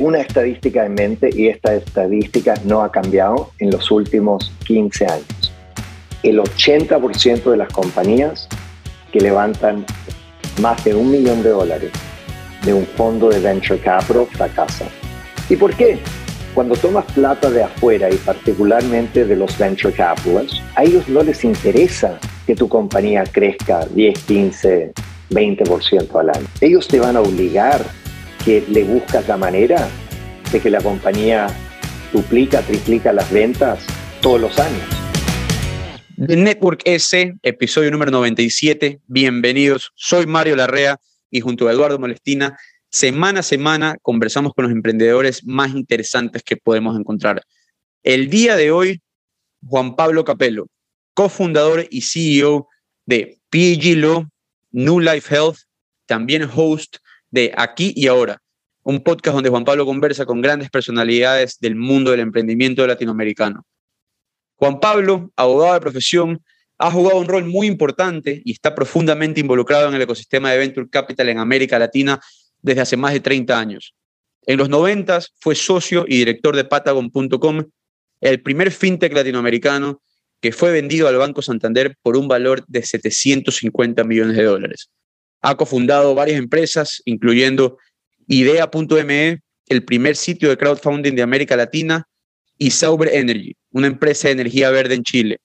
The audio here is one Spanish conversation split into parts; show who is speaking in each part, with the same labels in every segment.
Speaker 1: una estadística en mente y esta estadística no ha cambiado en los últimos 15 años. El 80% de las compañías que levantan más de un millón de dólares de un fondo de venture capital fracasan. ¿Y por qué? Cuando tomas plata de afuera y particularmente de los venture capitalists, a ellos no les interesa que tu compañía crezca 10, 15, 20% al año. Ellos te van a obligar que le buscas la manera de que la compañía duplica, triplica las ventas todos los años.
Speaker 2: Network S, episodio número 97. Bienvenidos. Soy Mario Larrea y junto a Eduardo Molestina semana a semana conversamos con los emprendedores más interesantes que podemos encontrar. El día de hoy, Juan Pablo Capello, cofundador y CEO de PG Law, New Life Health, también host de Aquí y Ahora, un podcast donde Juan Pablo conversa con grandes personalidades del mundo del emprendimiento latinoamericano. Juan Pablo, abogado de profesión, ha jugado un rol muy importante y está profundamente involucrado en el ecosistema de Venture Capital en América Latina desde hace más de 30 años. En los 90 fue socio y director de Patagon.com, el primer fintech latinoamericano que fue vendido al Banco Santander por un valor de 750 millones de dólares. Ha cofundado varias empresas, incluyendo Idea.me, el primer sitio de crowdfunding de América Latina, y Sauber Energy, una empresa de energía verde en Chile.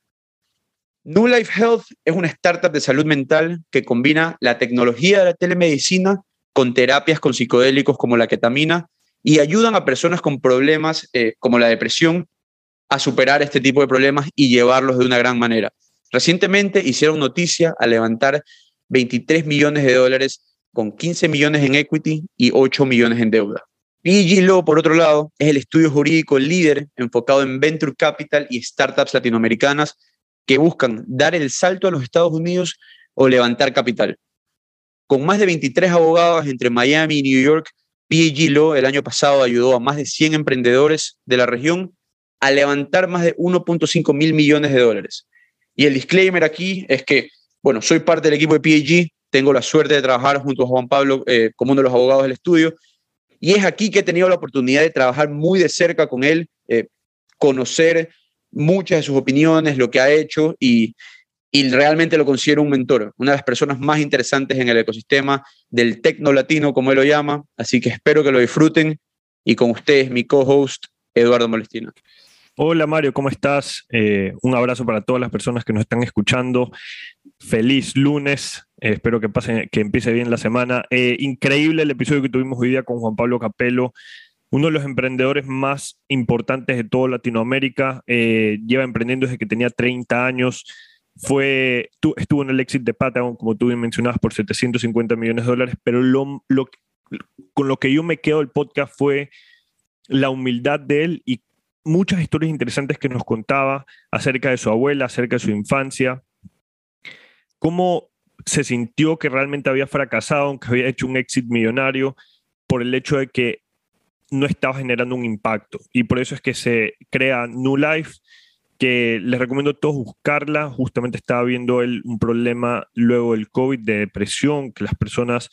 Speaker 2: New Life Health es una startup de salud mental que combina la tecnología de la telemedicina con terapias con psicodélicos como la ketamina y ayudan a personas con problemas eh, como la depresión a superar este tipo de problemas y llevarlos de una gran manera. Recientemente hicieron noticia a levantar 23 millones de dólares con 15 millones en equity y 8 millones en deuda. PG Law, por otro lado, es el estudio jurídico líder enfocado en venture capital y startups latinoamericanas que buscan dar el salto a los Estados Unidos o levantar capital. Con más de 23 abogados entre Miami y New York, PG Law el año pasado ayudó a más de 100 emprendedores de la región a levantar más de 1.5 mil millones de dólares. Y el disclaimer aquí es que, bueno, soy parte del equipo de PG, tengo la suerte de trabajar junto a Juan Pablo eh, como uno de los abogados del estudio, y es aquí que he tenido la oportunidad de trabajar muy de cerca con él, eh, conocer muchas de sus opiniones, lo que ha hecho y, y realmente lo considero un mentor, una de las personas más interesantes en el ecosistema del tecno latino, como él lo llama. Así que espero que lo disfruten. Y con ustedes, mi co-host, Eduardo Molestina.
Speaker 3: Hola Mario, ¿cómo estás? Eh, un abrazo para todas las personas que nos están escuchando. Feliz lunes. Eh, espero que, pase, que empiece bien la semana. Eh, increíble el episodio que tuvimos hoy día con Juan Pablo Capello, uno de los emprendedores más importantes de toda Latinoamérica. lleva emprendiendo desde que tenía 30 años fue, estuvo en el exit de Patagon, como tú bien mencionabas, por 750 millones de dólares, pero lo, con lo que yo me quedo del podcast fue la humildad de él y muchas historias interesantes que nos contaba acerca de su abuela, acerca de su infancia, cómo se sintió que realmente había fracasado, aunque había hecho un exit millonario, por el hecho de que no estaba generando un impacto. Y por eso es que se crea New Life, que les recomiendo a todos buscarla. Justamente estaba viendo él un problema luego del COVID de depresión, que las personas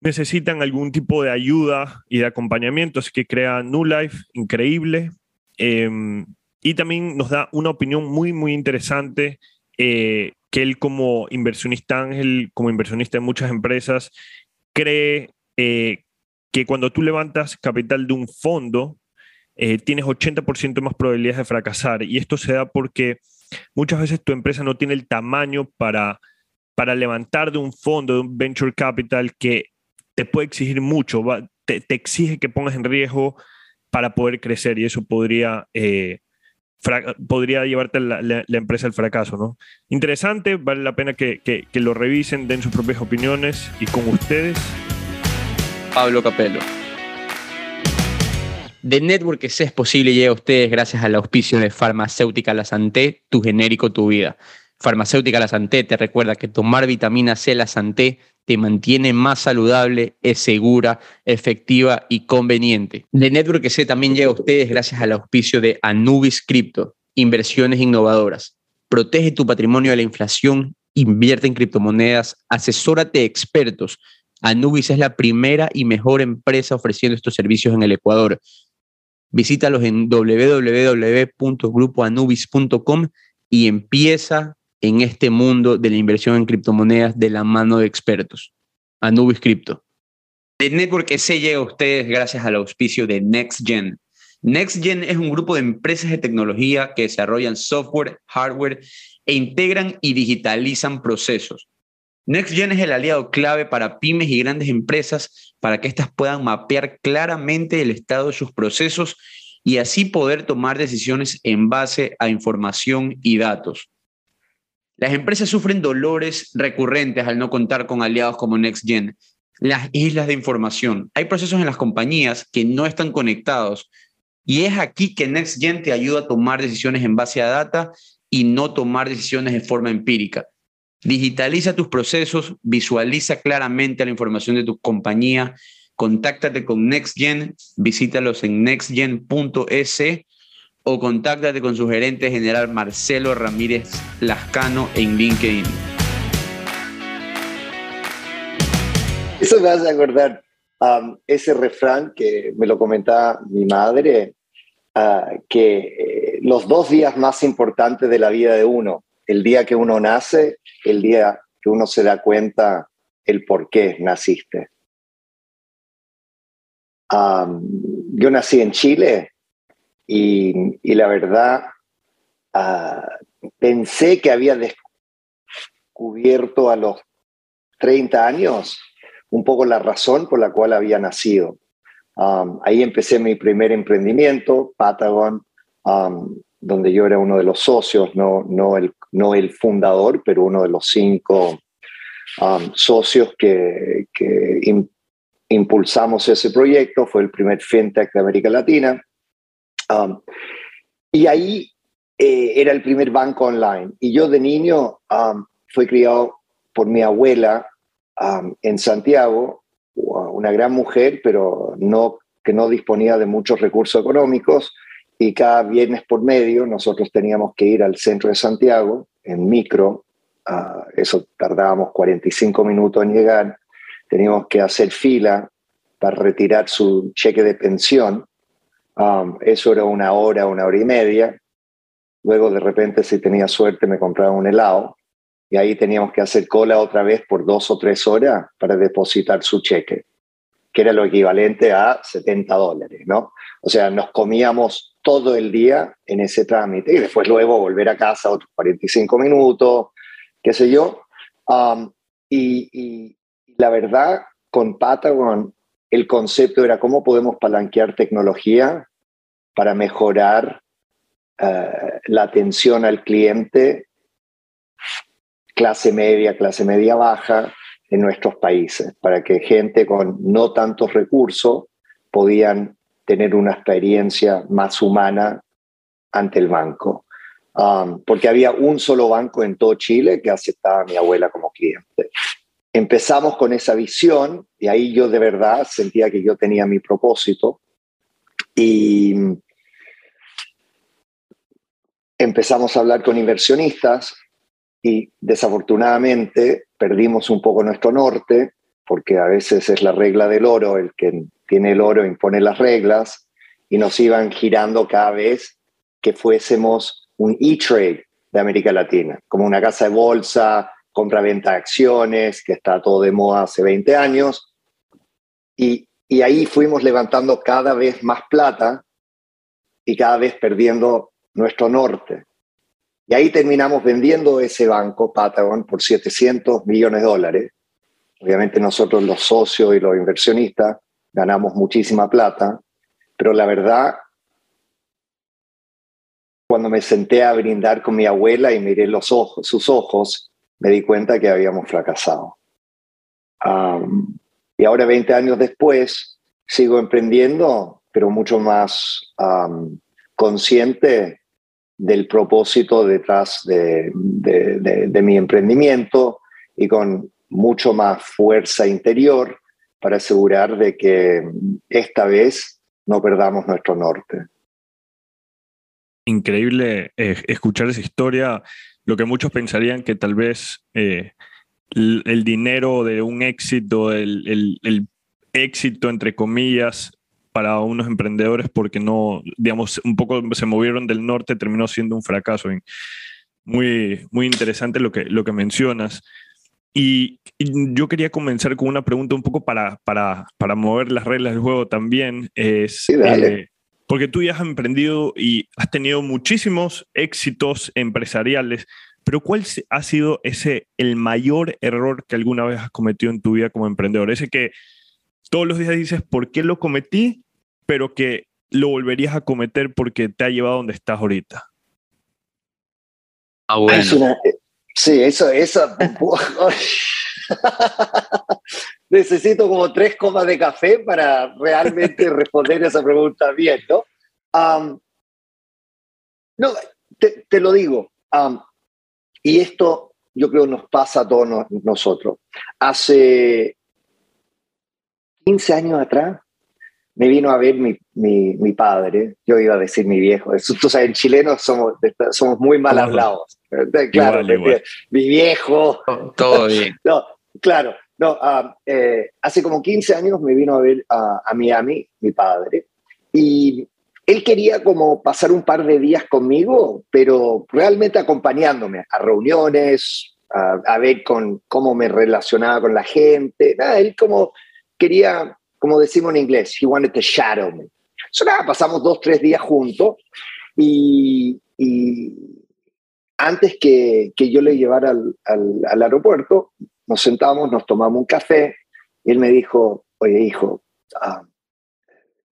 Speaker 3: necesitan algún tipo de ayuda y de acompañamiento, así que crea New Life, increíble. Em, y también nos da una opinión muy, muy interesante eh, que él como inversionista ángel, como inversionista en muchas empresas, cree eh, que cuando tú levantas capital de un fondo, eh, tienes 80% más probabilidades de fracasar. Y esto se da porque muchas veces tu empresa no tiene el tamaño para, para levantar de un fondo, de un venture capital que te puede exigir mucho, te, exige que pongas en riesgo para poder crecer y eso podría, eh, podría llevarte la, la, empresa al fracaso. ¿no? Interesante, vale la pena que, que, que lo revisen, den sus propias opiniones y con ustedes.
Speaker 2: Pablo Capello. The Network que es posible llega a ustedes gracias al auspicio de Farmacéutica La Santé, tu genérico, tu vida. Farmacéutica La Santé te recuerda que tomar vitamina C La Santé te mantiene más saludable, es segura, efectiva y conveniente. The Network que también llega a ustedes gracias al auspicio de Anubis Crypto, inversiones innovadoras. Protege tu patrimonio de la inflación, invierte en criptomonedas, asesórate expertos Anubis es la primera y mejor empresa ofreciendo estos servicios en el Ecuador. Visítalos en www.grupoanubis.com y empieza en este mundo de la inversión en criptomonedas de la mano de expertos. Anubis Crypto. The Network se llega a ustedes gracias al auspicio de NextGen. NextGen es un grupo de empresas de tecnología que desarrollan software, hardware e integran y digitalizan procesos. NextGen es el aliado clave para pymes y grandes empresas para que éstas puedan mapear claramente el estado de sus procesos y así poder tomar decisiones en base a información y datos. Las empresas sufren dolores recurrentes al no contar con aliados como NextGen, las islas de información. Hay procesos en las compañías que no están conectados y es aquí que NextGen te ayuda a tomar decisiones en base a data y no tomar decisiones de forma empírica. Digitaliza tus procesos, visualiza claramente la información de tu compañía, contáctate con NextGen, visítalos en nextgen.es o contáctate con su gerente general Marcelo Ramírez Lascano en LinkedIn.
Speaker 1: Eso me hace acordar ese refrán que me lo comentaba mi madre, ah, que eh, los dos días más importantes de la vida de uno, el día que uno nace, el día que uno se da cuenta el por qué naciste. yo nací en Chile y, la verdad ah, pensé que había descubierto a los 30 años un poco la razón por la cual había nacido. Um, ahí empecé mi primer emprendimiento, Patagon, um, donde yo era uno de los socios, no, no, el, no el fundador, pero uno de los cinco um, socios que, que impulsamos ese proyecto. Fue el primer fintech de América Latina. Y ahí eh, era el primer banco online. Y yo de niño fui criado por mi abuela en Santiago, una gran mujer, pero que no disponía de muchos recursos económicos, y cada viernes por medio nosotros teníamos que ir al centro de Santiago en micro, eso tardábamos 45 minutos en llegar, teníamos que hacer fila para retirar su cheque de pensión, eso era una hora, una hora y media, luego de repente si tenía suerte me compraba un helado, y ahí teníamos que hacer cola otra vez por dos o tres horas para depositar su cheque, que era lo equivalente a 70 dólares, ¿no? O sea, nos comíamos todo el día en ese trámite y después luego volver a casa otros 45 minutos, qué sé yo. Um, y, la verdad, con Patagon, el concepto era cómo podemos palanquear tecnología para mejorar uh, la atención al cliente clase media, clase media baja en nuestros países, para que gente con no tantos recursos podían tener una experiencia más humana ante el banco. Um, porque había un solo banco en todo Chile que aceptaba a mi abuela como cliente. Empezamos con esa visión y ahí yo de verdad sentía que yo tenía mi propósito y empezamos a hablar con inversionistas y desafortunadamente perdimos un poco nuestro norte, porque a veces es la regla del oro, el que tiene el oro impone las reglas, y nos iban girando cada vez que fuésemos un e-trade de América Latina, como una casa de bolsa, compra-venta de acciones, que está todo de moda hace 20 años, y, y ahí fuimos levantando cada vez más plata y cada vez perdiendo nuestro norte. Y ahí terminamos vendiendo ese banco, Patagon, por 700 millones de dólares. Obviamente nosotros los socios y los inversionistas ganamos muchísima plata, pero la verdad, cuando me senté a brindar con mi abuela y miré los ojos, sus ojos, me di cuenta que habíamos fracasado. y ahora, 20 años después, sigo emprendiendo, pero mucho más consciente del propósito detrás de, mi emprendimiento y con mucho más fuerza interior para asegurar de que esta vez no perdamos nuestro norte.
Speaker 3: Increíble eh, escuchar esa historia, lo que muchos pensarían que tal vez eh, el, dinero de un éxito, el, el, éxito, entre comillas, para unos emprendedores porque no, digamos, un poco se movieron del norte, terminó siendo un fracaso. Muy, muy interesante lo que, lo que mencionas. Y, yo quería comenzar con una pregunta un poco para, para, para mover las reglas del juego también. Es, eh, porque tú ya has emprendido y has tenido muchísimos éxitos empresariales, pero ¿cuál ha sido ese el mayor error que alguna vez has cometido en tu vida como emprendedor? Ese que todos los días dices, ¿por qué lo cometí? Pero que lo volverías a cometer porque te ha llevado a donde estás ahorita.
Speaker 1: Ah, bueno. sí, eso, eso. Necesito como tres copas de café para realmente responder esa pregunta bien, ¿no? no, te, lo digo. y esto yo creo nos pasa a todos nosotros. Hace 15 años atrás me vino a ver mi, mi, padre, yo iba a decir mi viejo, tú sabes, en chileno somos, somos muy mal hablados. Claro, mi viejo.
Speaker 2: Todo bien.
Speaker 1: no, claro, no, ah, eh, hace como 15 años me vino a ver a, a, Miami mi padre y él quería como pasar un par de días conmigo, pero realmente acompañándome a reuniones, a, ver con, cómo me relacionaba con la gente. Él como quería, como decimos en inglés, he wanted to shadow me. So, nada, pasamos dos, tres días juntos y, antes que, que, yo le llevara al, al, aeropuerto, nos sentamos, nos tomamos un café y él me dijo, oye hijo, ah,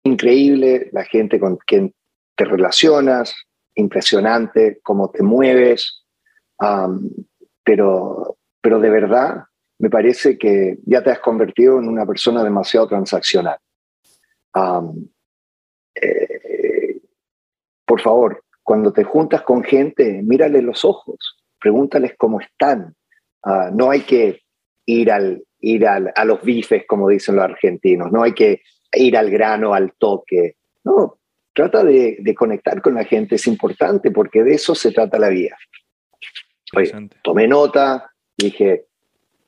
Speaker 1: increíble la gente con quien te relacionas, impresionante cómo te mueves, pero, pero de verdad me parece que ya te has convertido en una persona demasiado transaccional. Eh, por favor, cuando te juntas con gente, mírale los ojos, pregúntales cómo están. Ah, no hay que ir, al, ir al, a los bifes, como dicen los argentinos, no hay que ir al grano, al toque. No, trata de, de conectar con la gente, es importante porque de eso se trata la vida. Oye, tomé nota, dije,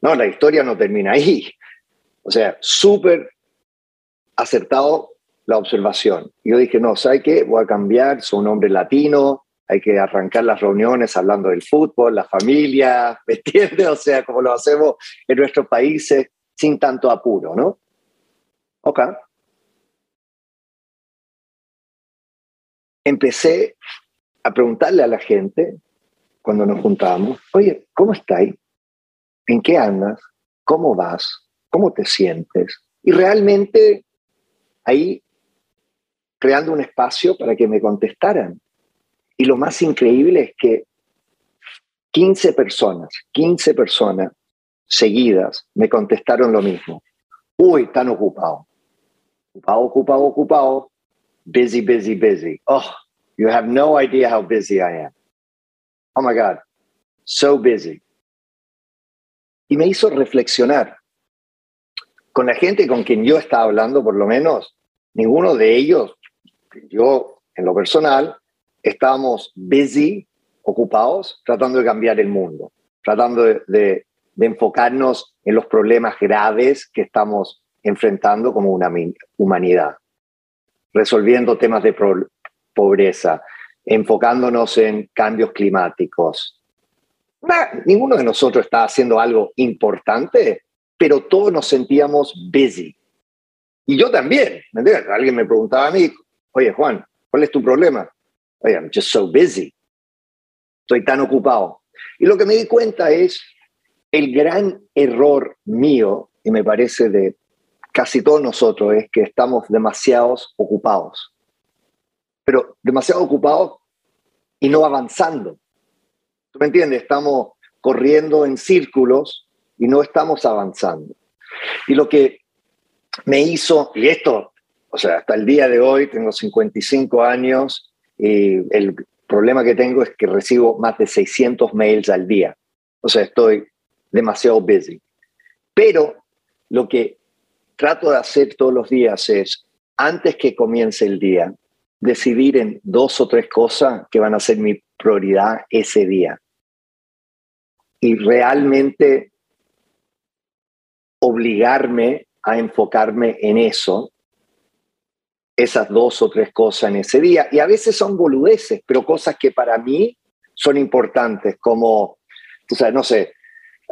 Speaker 1: no, la historia no termina ahí. O sea, súper acertado la observación. Yo dije, no, ¿sabe qué? Voy a cambiar, soy un hombre latino, hay que arrancar las reuniones hablando del fútbol, la familia, ¿me entiendes? O sea, como lo hacemos en nuestros países sin tanto apuro, ¿no? Ok. Empecé a preguntarle a la gente cuando nos juntábamos, oye, ¿cómo estáis? en qué andas, cómo vas, cómo te sientes. Y realmente ahí creando un espacio para que me contestaran. Y lo más increíble es que 15 personas, 15 personas seguidas me contestaron lo mismo. Uy, tan ocupado. Ocupado, ocupado, ocupado. Busy, busy, busy. Oh, you have no idea how busy I am. Oh my God, so busy y me hizo reflexionar. Con la gente con quien yo estaba hablando, por lo menos, ninguno de ellos, yo en lo personal, estábamos busy, ocupados, tratando de cambiar el mundo, tratando de, enfocarnos en los problemas graves que estamos enfrentando como una humanidad, resolviendo temas de pobreza, enfocándonos en cambios climáticos, ninguno de nosotros está haciendo algo importante, pero todos nos sentíamos busy. Y yo también, ¿me entiendes? Alguien me preguntaba a mí, oye Juan, ¿cuál es tu problema? Oye, I'm just so busy. Estoy tan ocupado. Y lo que me di cuenta es el gran error mío, y me parece de casi todos nosotros, es que estamos demasiado ocupados. Pero demasiado ocupados y no avanzando. ¿Tú me entiendes? Estamos corriendo en círculos y no estamos avanzando. Y lo que me hizo, y esto, o sea, hasta el día de hoy tengo 55 años y el problema que tengo es que recibo más de 600 mails al día. O sea, estoy demasiado busy. Pero lo que trato de hacer todos los días es, antes que comience el día, decidir en dos o tres cosas que van a ser mi prioridad ese día y realmente obligarme a enfocarme en eso, esas dos o tres cosas en ese día. Y a veces son boludeces, pero cosas que para mí son importantes, como, tú sabes, no sé,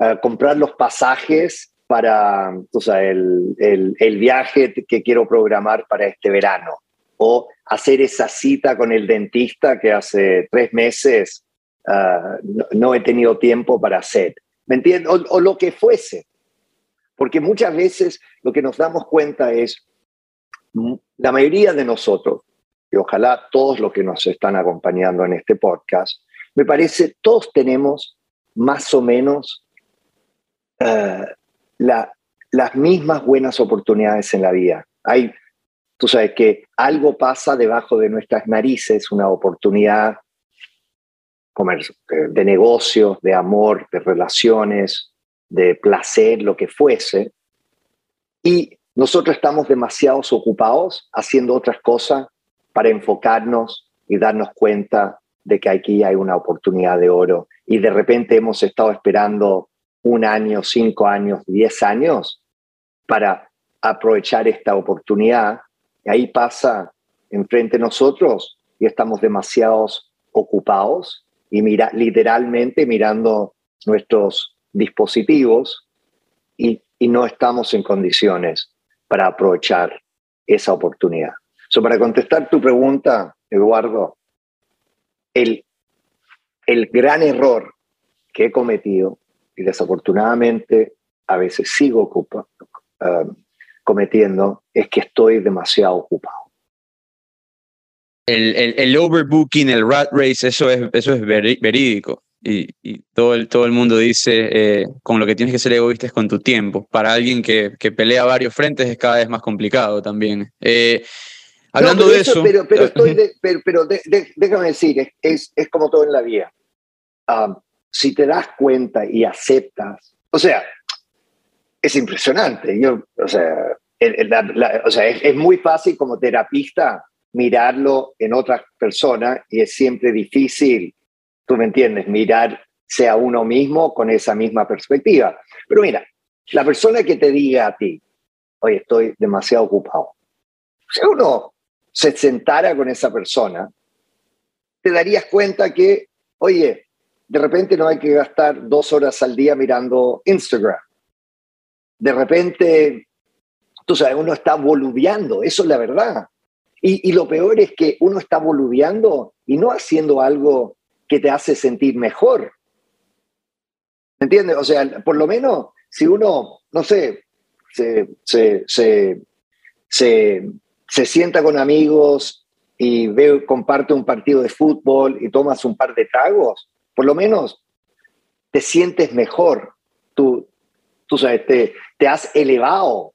Speaker 1: eh, comprar los pasajes para tú sabes, el, el, viaje que quiero programar para este verano, o hacer esa cita con el dentista que hace tres meses eh, no, he tenido tiempo para hacer. ¿Me entiendes? o lo que fuese. Porque muchas veces lo que nos damos cuenta es, la mayoría de nosotros, y ojalá todos los que nos están acompañando en este podcast, me parece, todos tenemos más o menos eh, las mismas buenas oportunidades en la vida. Hay, tú sabes que algo pasa debajo de nuestras narices, una oportunidad eh, de negocios, de amor, de relaciones, de placer, lo que fuese, y nosotros estamos demasiado ocupados haciendo otras cosas para enfocarnos y darnos cuenta de que aquí hay una oportunidad de oro. Y de repente hemos estado esperando un año, cinco años, diez años para aprovechar esta oportunidad. Y ahí pasa enfrente de nosotros y estamos demasiado ocupados y mira, literalmente mirando nuestros dispositivos y, no estamos en condiciones para aprovechar esa oportunidad. So, para contestar tu pregunta, Eduardo, el, el gran error que he cometido, y desafortunadamente a veces sigo um, cometiendo, es que estoy demasiado ocupado.
Speaker 2: El, el, el, overbooking, el rat race, eso es, eso es verídico y, todo, el, todo el mundo dice, eh, con lo que tienes que ser egoísta es con tu tiempo. Para alguien que, que pelea varios frentes es cada vez más complicado también. Eh, hablando de eso...
Speaker 1: Pero, pero, estoy pero, déjame decir, es, es, como todo en la vida. Ah, si te das cuenta y aceptas, o sea, es impresionante. Yo, o sea, o sea es, es muy fácil como terapista mirarlo en otras personas y es siempre difícil tú me entiendes, mirarse a uno mismo con esa misma perspectiva. Pero mira, la persona que te diga a ti, oye, estoy demasiado ocupado, si uno se sentara con esa persona, te darías cuenta que, oye, de repente no hay que gastar dos horas al día mirando Instagram. De repente, tú sabes, uno está boludeando, eso es la verdad. Y, y, lo peor es que uno está boludeando y no haciendo algo que te hace sentir mejor. ¿Me entiendes? O sea, por lo menos si uno, no sé, se, se, se, se, sienta con amigos y comparte un partido de fútbol y tomas un par de tragos, por lo menos te sientes mejor. Tú, tú sabes, te, te has elevado.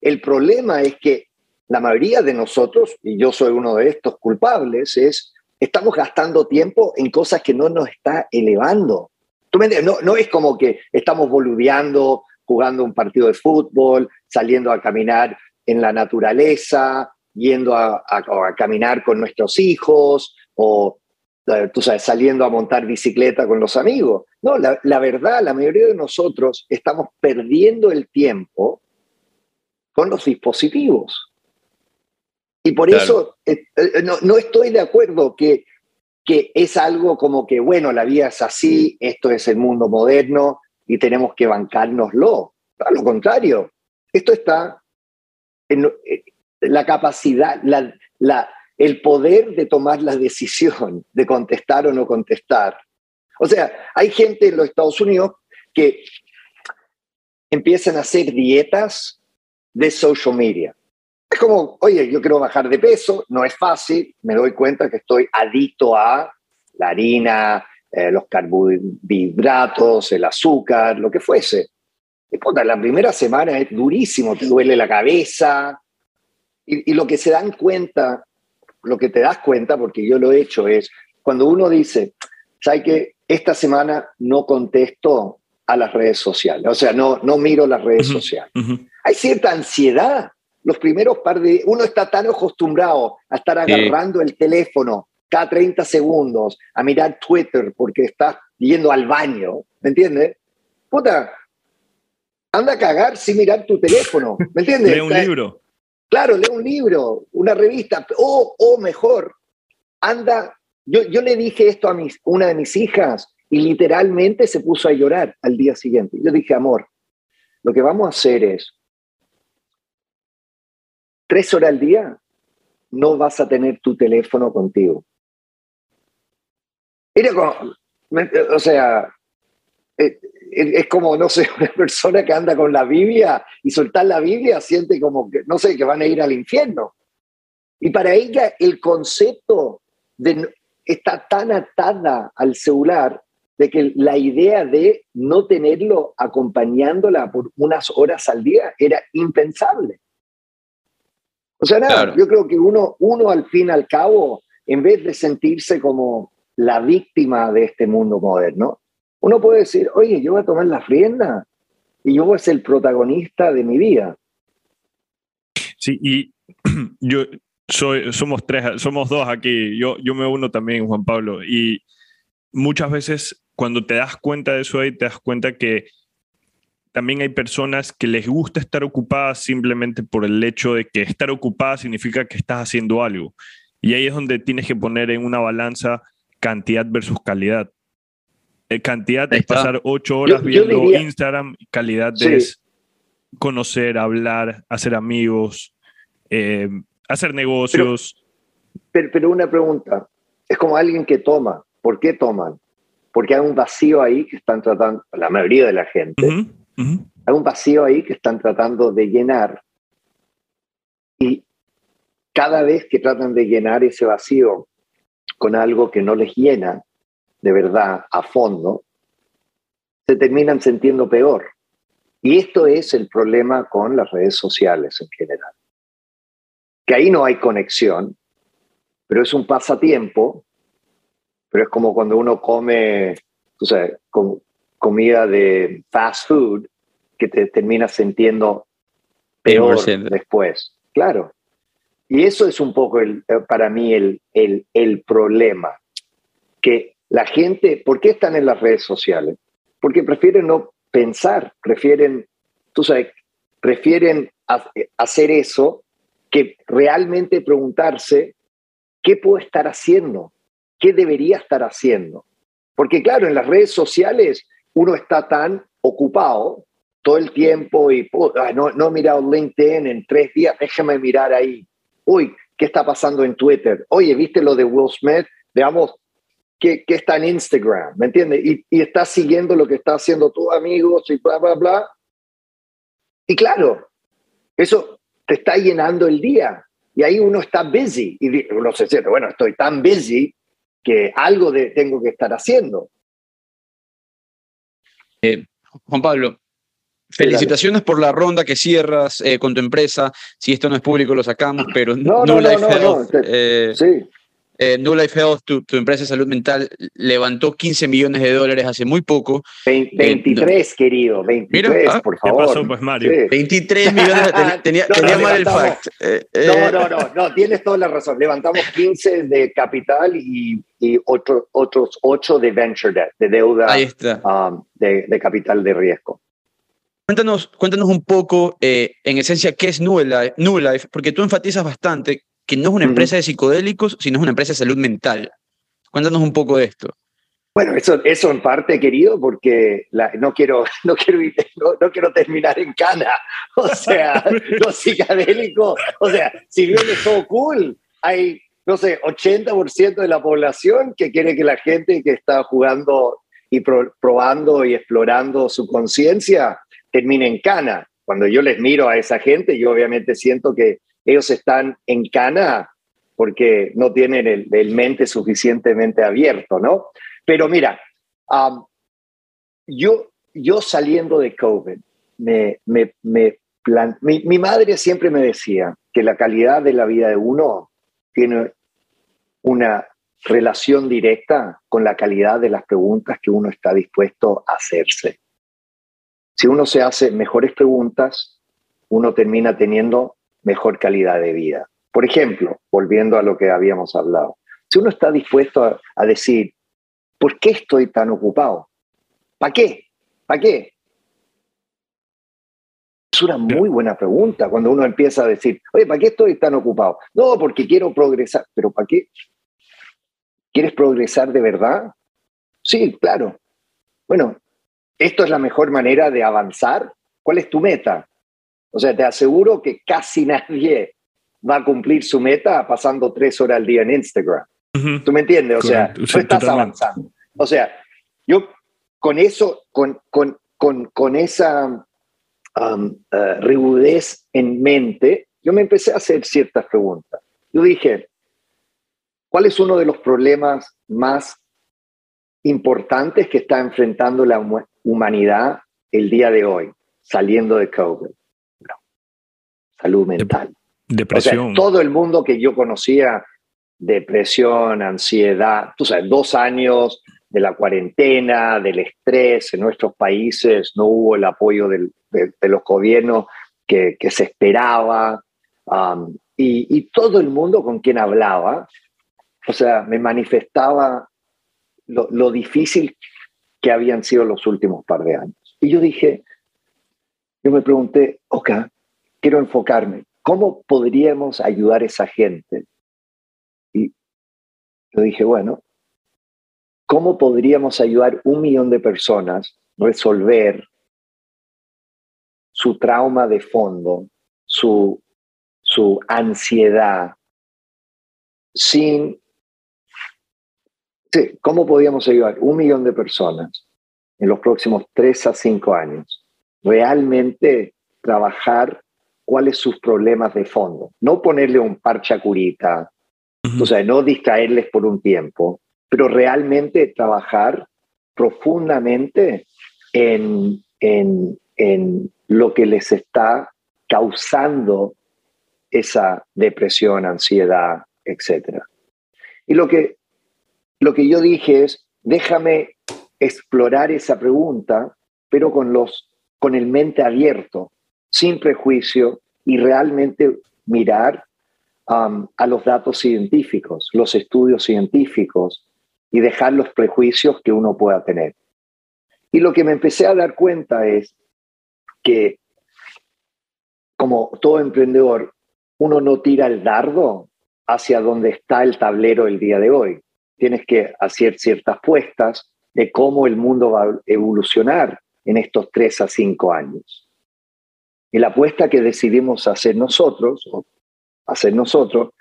Speaker 1: El problema es que la mayoría de nosotros, y yo soy uno de estos culpables, es estamos gastando tiempo en cosas que no nos está elevando. ¿Tú me no, es como que estamos boludeando, jugando un partido de fútbol, saliendo a caminar en la naturaleza, yendo a, a, caminar con nuestros hijos o eh, tú sabes, saliendo a montar bicicleta con los amigos. No, la, la, verdad, la mayoría de nosotros estamos perdiendo el tiempo con los dispositivos. Y por eso eh, eh, no, estoy de acuerdo que, que es algo como que, bueno, la vida es así, esto es el mundo moderno y tenemos que bancárnoslo. A lo contrario, esto está en eh, la capacidad, la, la, el poder de tomar la decisión de contestar o no contestar. O sea, hay gente en los Estados Unidos que empiezan a hacer dietas de social media. Es como, oye, yo quiero bajar de peso, no es fácil, me doy cuenta que estoy adicto a la harina, eh, los carbohidratos, el azúcar, lo que fuese. Y puta, la primera semana es durísimo, te duele la cabeza. Y, y lo que se dan cuenta, lo que te das cuenta, porque yo lo he hecho, es cuando uno dice, ¿sabes qué? Esta semana no contesto a las redes sociales, o sea, no, no miro las redes sociales. Hay cierta ansiedad los primeros par de... Uno está tan acostumbrado a estar agarrando el teléfono cada 30 segundos, a mirar Twitter porque está yendo al baño, ¿me entiendes? Puta, anda a cagar sin mirar tu teléfono, ¿me entiendes?
Speaker 3: Lee un libro.
Speaker 1: Claro, lee un libro, una revista, o, o mejor, anda, yo, yo le dije esto a mis, una de mis hijas y literalmente se puso a llorar al día siguiente. Yo dije, amor, lo que vamos a hacer es, tres horas al día, no vas a tener tu teléfono contigo. Era como, o sea, eh, es como, no sé, una persona que anda con la Biblia y soltar la Biblia siente como que, no sé, que van a ir al infierno. Y para ella el concepto de, está tan atada al celular de que la idea de no tenerlo acompañándola por unas horas al día era impensable. O sea, nada, yo creo que uno, uno al fin y al cabo, en vez de sentirse como la víctima de este mundo moderno, uno puede decir, oye, yo voy a tomar la rienda y yo voy a ser el protagonista de mi vida.
Speaker 3: Sí, y yo soy, somos tres, somos dos aquí, yo, yo me uno también, Juan Pablo, y muchas veces cuando te das cuenta de eso ahí, te das cuenta que también hay personas que les gusta estar ocupadas simplemente por el hecho de que estar ocupada significa que estás haciendo algo. Y ahí es donde tienes que poner en una balanza cantidad versus calidad. Eh, cantidad es pasar ocho horas viendo Instagram, calidad es conocer, hablar, hacer amigos, eh, hacer negocios.
Speaker 1: Pero, pero, una pregunta, es como alguien que toma, ¿por qué toman? Porque hay un vacío ahí que están tratando, la mayoría de la gente, hay un vacío ahí que están tratando de llenar y cada vez que tratan de llenar ese vacío con algo que no les llena de verdad a fondo, se terminan sintiendo peor. Y esto es el problema con las redes sociales en general. Que ahí no hay conexión, pero es un pasatiempo, pero es como cuando uno come, tú sabes, comida de fast food que te termina sintiendo peor después. Claro. Y eso es un poco el, eh, para mí el, el, el problema. Que la gente, ¿por qué están en las redes sociales? Porque prefieren no pensar, prefieren, tú sabes, prefieren hacer eso que realmente preguntarse qué puedo estar haciendo, qué debería estar haciendo. Porque claro, en las redes sociales uno está tan ocupado todo el tiempo y no, he mirado LinkedIn en tres días, déjame mirar ahí. Uy, ¿qué está pasando en Twitter? Oye, ¿viste lo de Will Smith? Veamos qué, qué está en Instagram, ¿me entiendes? Y, y está siguiendo lo que está haciendo tus amigos y bla, bla, bla. Y claro, eso te está llenando el día. Y ahí uno está busy. Y uno se siente, bueno, estoy tan busy que algo de, tengo que estar haciendo.
Speaker 2: Eh, Juan Pablo, felicitaciones por la ronda que cierras eh, con tu empresa. Si esto no es público, lo sacamos, pero
Speaker 1: no, no, no, no, eh,
Speaker 2: sí. Eh, New Life Health, tu, empresa de salud mental, levantó 15 millones de dólares hace muy poco.
Speaker 1: 23, querido, 23, ah, por favor.
Speaker 3: ¿Qué pasó, pues, Mario?
Speaker 2: 23 millones, tenía, tenía mal el fact.
Speaker 1: no, no, no, no, tienes toda la razón. Levantamos 15 de capital y, y otro, otros 8 de venture debt, de deuda um, de, de, capital de riesgo.
Speaker 2: Cuéntanos, cuéntanos un poco, eh, en esencia, qué es New Life, New Life, porque tú enfatizas bastante que no es una empresa de psicodélicos, sino es una empresa de salud mental. Cuéntanos un poco de esto.
Speaker 1: Bueno, eso, eso en parte, querido, porque no, quiero, no, quiero, no, quiero terminar en cana. O sea, los psicodélicos, o sea, si bien es todo cool, hay, no sé, 80% de la población que quiere que la gente que está jugando y probando y explorando su conciencia termine en cana. Cuando yo les miro a esa gente, yo obviamente siento que ellos están en cana porque no tienen el, mente suficientemente abierto, ¿no? Pero mira, yo, yo saliendo de COVID, me, me, me mi, mi, madre siempre me decía que la calidad de la vida de uno tiene una relación directa con la calidad de las preguntas que uno está dispuesto a hacerse. Si uno se hace mejores preguntas, uno termina teniendo mejor calidad de vida. Por ejemplo, volviendo a lo que habíamos hablado, si uno está dispuesto a, decir, ¿por qué estoy tan ocupado? ¿Para qué? ¿Para qué? Es una muy buena pregunta cuando uno empieza a decir, oye, ¿para qué estoy tan ocupado? No, porque quiero progresar. ¿Pero para qué? ¿Quieres progresar de verdad? Sí, claro. Bueno, ¿esto es la mejor manera de avanzar? ¿Cuál es tu meta? O sea, te aseguro que casi nadie va a cumplir su meta pasando tres horas al día en Instagram. ¿Tú me entiendes? O sea, no estás avanzando. O sea, yo con eso, con, con, con, con esa um, uh, rigudez en mente, yo me empecé a hacer ciertas preguntas. Yo dije, ¿cuál es uno de los problemas más importantes que está enfrentando la humanidad el día de hoy, saliendo de COVID? salud mental.
Speaker 3: Depresión.
Speaker 1: todo el mundo que yo conocía, depresión, ansiedad, tú sabes, dos años de la cuarentena, del estrés en nuestros países, no hubo el apoyo de, los gobiernos que, se esperaba, um, y, todo el mundo con quien hablaba, o sea, me manifestaba lo, lo difícil que habían sido los últimos par de años. Y yo dije, yo me pregunté, ok, quiero enfocarme, ¿cómo podríamos ayudar a esa gente? Y yo dije, bueno, ¿cómo podríamos ayudar un millón de personas resolver su trauma de fondo, su, su ansiedad, sin... Sí, ¿Cómo podríamos ayudar un millón de personas en los próximos tres a cinco años? Realmente trabajar cuáles sus problemas de fondo. No ponerle un parche a curita, o sea, no distraerles por un tiempo, pero realmente trabajar profundamente en, en, en lo que les está causando esa depresión, ansiedad, etc. Y lo que, lo que yo dije es, déjame explorar esa pregunta, pero con, los, con el mente abierto, sin prejuicio y realmente mirar um, a los datos científicos, los estudios científicos y dejar los prejuicios que uno pueda tener. Y lo que me empecé a dar cuenta es que, como todo emprendedor, uno no tira el dardo hacia donde está el tablero el día de hoy. Tienes que hacer ciertas puestas de cómo el mundo va a evolucionar en estos tres a cinco años. Y la apuesta que decidimos hacer nosotros, hacer nosotros,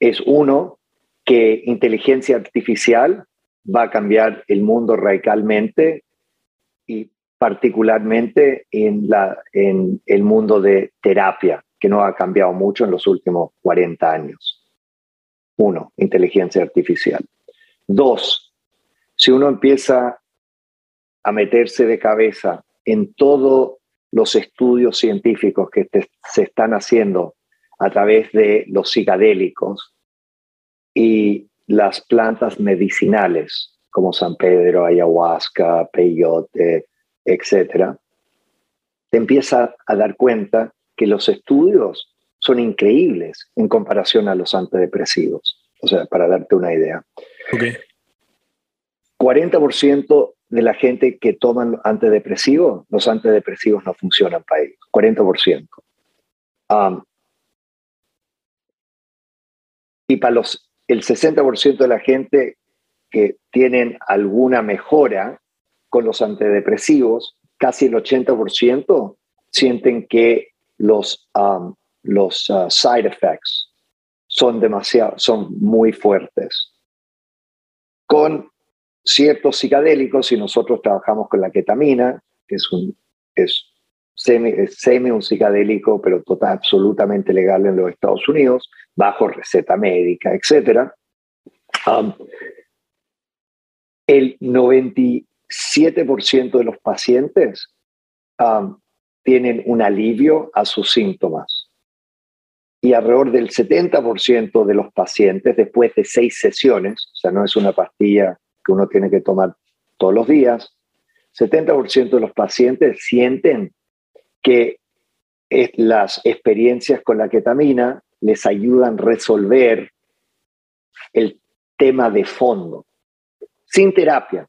Speaker 1: es uno, que inteligencia artificial va a cambiar el mundo radicalmente y particularmente en, en el mundo de terapia, que no ha cambiado mucho en los últimos 40 años. Uno, inteligencia artificial. Dos, si uno empieza a meterse de cabeza en todo los estudios científicos que se están haciendo a través de los psicadélicos y las plantas medicinales como San Pedro, ayahuasca, peyote, etc., te empieza a dar cuenta que los estudios son increíbles en comparación a los antidepresivos. O sea, para darte una idea. 40% de la gente que toman antidepresivos, los antidepresivos no funcionan para ellos, 40%. y para los, el 60% de la gente que tienen alguna mejora con los antidepresivos, casi el 80% sienten que los, los uh, side effects son demasiado, son muy fuertes. Con ciertos psicadélicos y nosotros trabajamos con la ketamina, que es un semi, un psicadélico, pero total, absolutamente legal en los Estados Unidos, bajo receta médica, etc. Um, el 97% de los pacientes um, tienen un alivio a sus síntomas y alrededor del 70% de los pacientes después de seis sesiones, o sea, no es una pastilla que uno tiene que tomar todos los días, 70% de los pacientes sienten que las experiencias con la ketamina les ayudan a resolver el tema de fondo, sin terapia.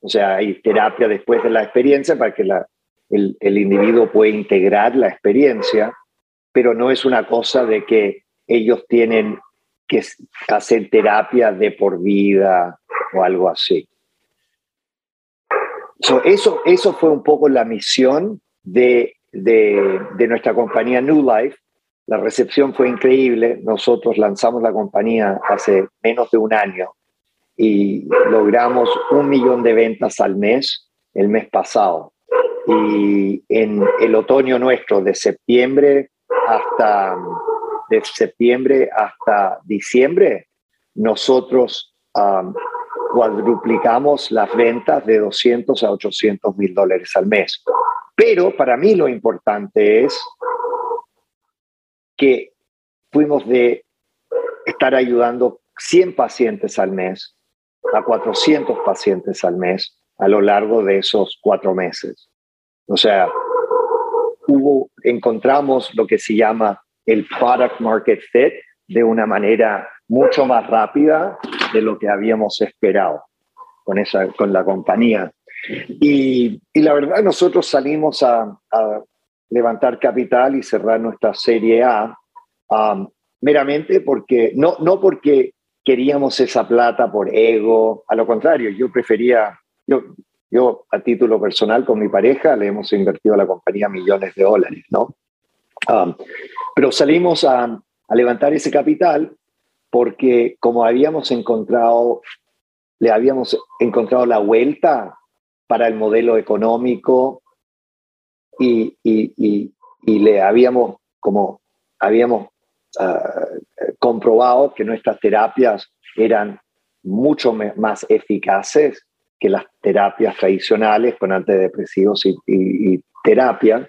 Speaker 1: O sea, hay terapia después de la experiencia para que la, el, el individuo puede integrar la experiencia, pero no es una cosa de que ellos tienen que hacer terapia de por vida o algo así. eso, eso fue un poco la misión de, de, de, nuestra compañía New Life. La recepción fue increíble. Nosotros lanzamos la compañía hace menos de un año y logramos un millón de ventas al mes el mes pasado. Y en el otoño nuestro, de septiembre hasta de septiembre hasta diciembre, nosotros cuadruplicamos las ventas de 200 a 800 mil dólares al mes. Pero para mí lo importante es que fuimos de estar ayudando 100 pacientes al mes a 400 pacientes al mes a lo largo de esos cuatro meses. O sea, hubo, encontramos lo que se llama el product market fit de una manera mucho más rápida de lo que habíamos esperado con, esa, con la compañía. Y, y la verdad, nosotros salimos a, a, levantar capital y cerrar nuestra serie A um, meramente porque, no, no porque queríamos esa plata por ego, a lo contrario, yo prefería, yo, yo a título personal con mi pareja le hemos invertido a la compañía millones de dólares, ¿no? Um, pero salimos a, levantar ese capital porque como habíamos encontrado, le habíamos encontrado la vuelta para el modelo económico y, le habíamos, como habíamos uh, comprobado que nuestras terapias eran mucho más eficaces que las terapias tradicionales con antidepresivos y, terapia.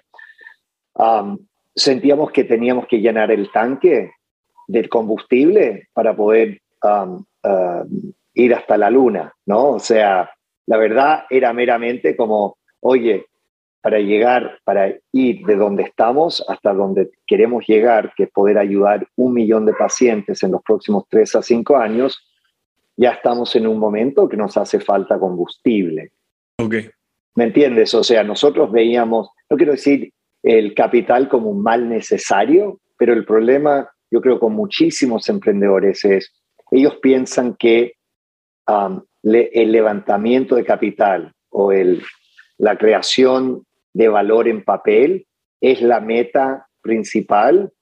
Speaker 1: Sentíamos que teníamos que llenar el tanque del combustible para poder ir hasta la luna, ¿no? O sea, la verdad era meramente como, oye, para llegar, para ir de donde estamos hasta donde queremos llegar, que es poder ayudar un millón de pacientes en los próximos tres a cinco años, ya estamos en un momento que nos hace falta combustible.
Speaker 3: Okay.
Speaker 1: ¿Me entiendes? O sea, nosotros veíamos, no quiero decir el capital como un mal necesario, pero el problema, yo creo, con muchísimos emprendedores es, ellos piensan que um, le, el levantamiento de capital o el, la creación de valor en papel es la meta principal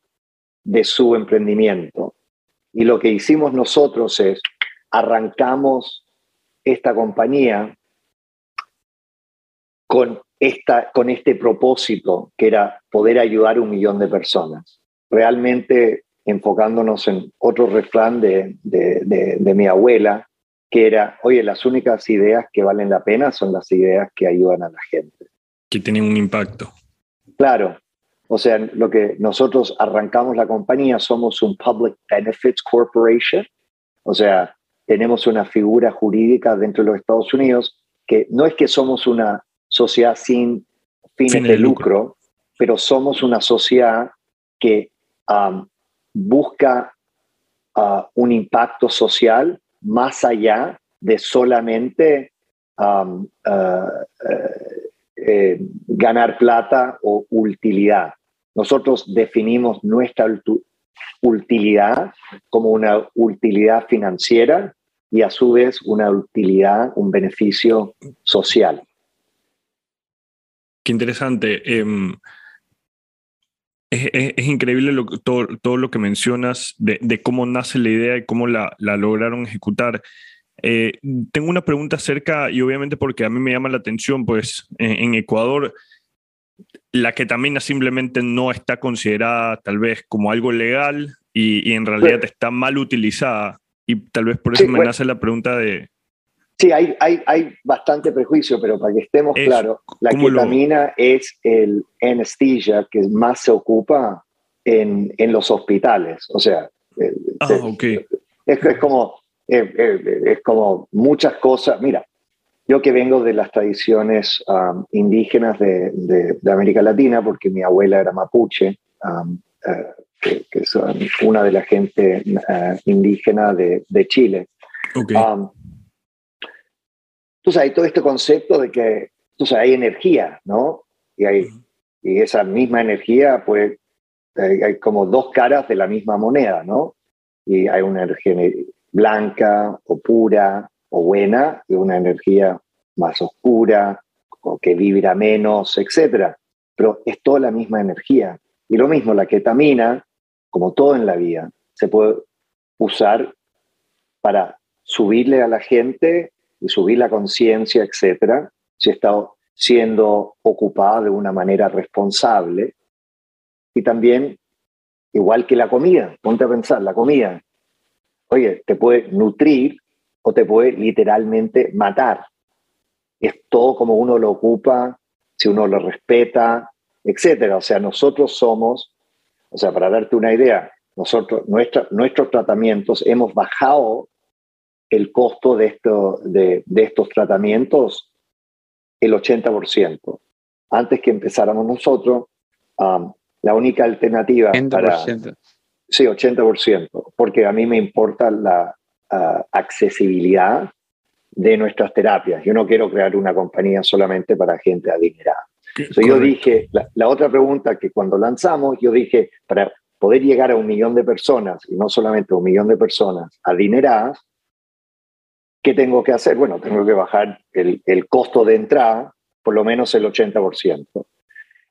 Speaker 1: de su emprendimiento. Y lo que hicimos nosotros es, arrancamos esta compañía con, esta, con este propósito, que era poder ayudar a un millón de personas. Realmente enfocándonos en otro refrán de, de, de, de mi abuela, que era, oye, las únicas ideas que valen la pena son las ideas que ayudan a la gente
Speaker 3: que tienen un impacto.
Speaker 1: Claro, o sea, lo que nosotros arrancamos la compañía, somos un Public Benefits Corporation, o sea, tenemos una figura jurídica dentro de los Estados Unidos que no es que somos una sociedad sin fines Fin de, de lucro, lucro, pero somos una sociedad que um, busca uh, un impacto social más allá de solamente um, uh, uh, eh, ganar plata o utilidad. Nosotros definimos nuestra utilidad como una utilidad financiera y a su vez una utilidad, un beneficio social.
Speaker 3: Qué interesante. Eh, es, increíble todo, todo, lo que mencionas de, cómo nace la idea y cómo la, la lograron ejecutar. Eh, tengo una pregunta acerca, y obviamente porque a mí me llama la atención, pues en Ecuador, la ketamina simplemente no está considerada tal vez como algo legal y, y en realidad sí. está mal utilizada. Y tal vez por eso sí, me bueno. nace la pregunta de...
Speaker 1: Sí, hay, hay, hay bastante prejuicio, pero para que estemos claros, la ketamina lo... es el anesthesia que más se ocupa en, en los hospitales. O sea,
Speaker 3: ah, se, okay.
Speaker 1: es, es como eh, eh, es como muchas cosas. Mira, yo que vengo de las tradiciones um, indígenas de, de, de, América Latina, porque mi abuela era mapuche, um, uh, que, que, es una de la gente uh, indígena de, de Chile.
Speaker 3: Okay.
Speaker 1: Um, entonces hay todo este concepto de que entonces hay energía, ¿no? Y, hay, y esa misma energía, pues, hay como dos caras de la misma moneda, ¿no? Y hay una energía blanca o pura o buena y una energía más oscura o que vibra menos, etc. Pero es toda la misma energía. Y lo mismo, la ketamina, como todo en la vida, se puede usar para subirle a la gente y subir la conciencia, etc. Si está siendo ocupada de una manera responsable. Y también, igual que la comida, ponte a pensar, la comida, oye, te puede nutrir o te puede literalmente matar. Es todo como uno lo ocupa, si uno lo respeta, etcétera. O sea, nosotros somos, o sea, para darte una idea, nosotros, nuestra, nuestros tratamientos, hemos bajado el costo de, esto, de, de estos tratamientos el 80%. Antes que empezáramos nosotros, um, la única alternativa para... Sí, 80%, porque a mí me importa la accesibilidad de nuestras terapias. Yo no quiero crear una compañía solamente para gente adinerada. Entonces yo dije, la, la, otra pregunta que cuando lanzamos, yo dije, para poder llegar a un millón de personas, y no solamente un millón de personas adineradas, ¿qué tengo que hacer? Bueno, tengo que bajar el, el costo de entrada por lo menos el 80%.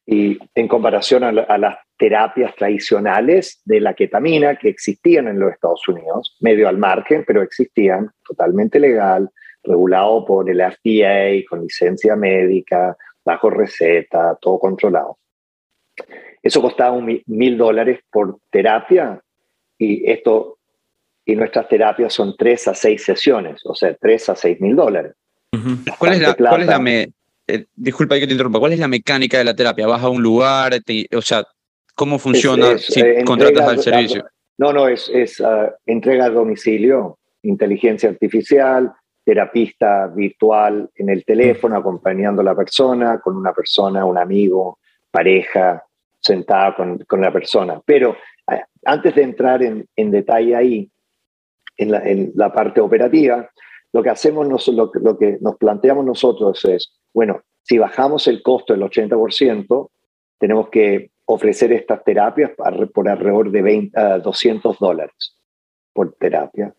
Speaker 1: Y en comparación a, la, a, las terapias tradicionales de la ketamina que existían en los Estados Unidos, medio al margen, pero existían, totalmente legal, regulado por el FDA, con licencia médica, bajo receta, todo controlado. Eso costaba un mil dólares por terapia y esto y nuestras terapias son tres a seis sesiones, o sea, tres a seis mil dólares.
Speaker 2: ¿Cuál, es la, ¿Cuál es la, me, eh, disculpa que te interrumpa, ¿cuál es la mecánica de la terapia? ¿Vas a un lugar? Te, o sea, ¿cómo funciona es, es, si contratas al servicio?
Speaker 1: No, no, es, es uh, entrega a domicilio, inteligencia artificial, terapista virtual en el teléfono, acompañando a la persona, con una persona, un amigo, pareja, sentada con, con la persona. Pero uh, antes de entrar en, en detalle ahí, en la, en la, parte operativa, lo que hacemos, nos, lo, lo, que nos planteamos nosotros es, bueno, si bajamos el costo del 80%, tenemos que ofrecer estas terapias por alrededor de 20, uh, 200 dólares por terapia.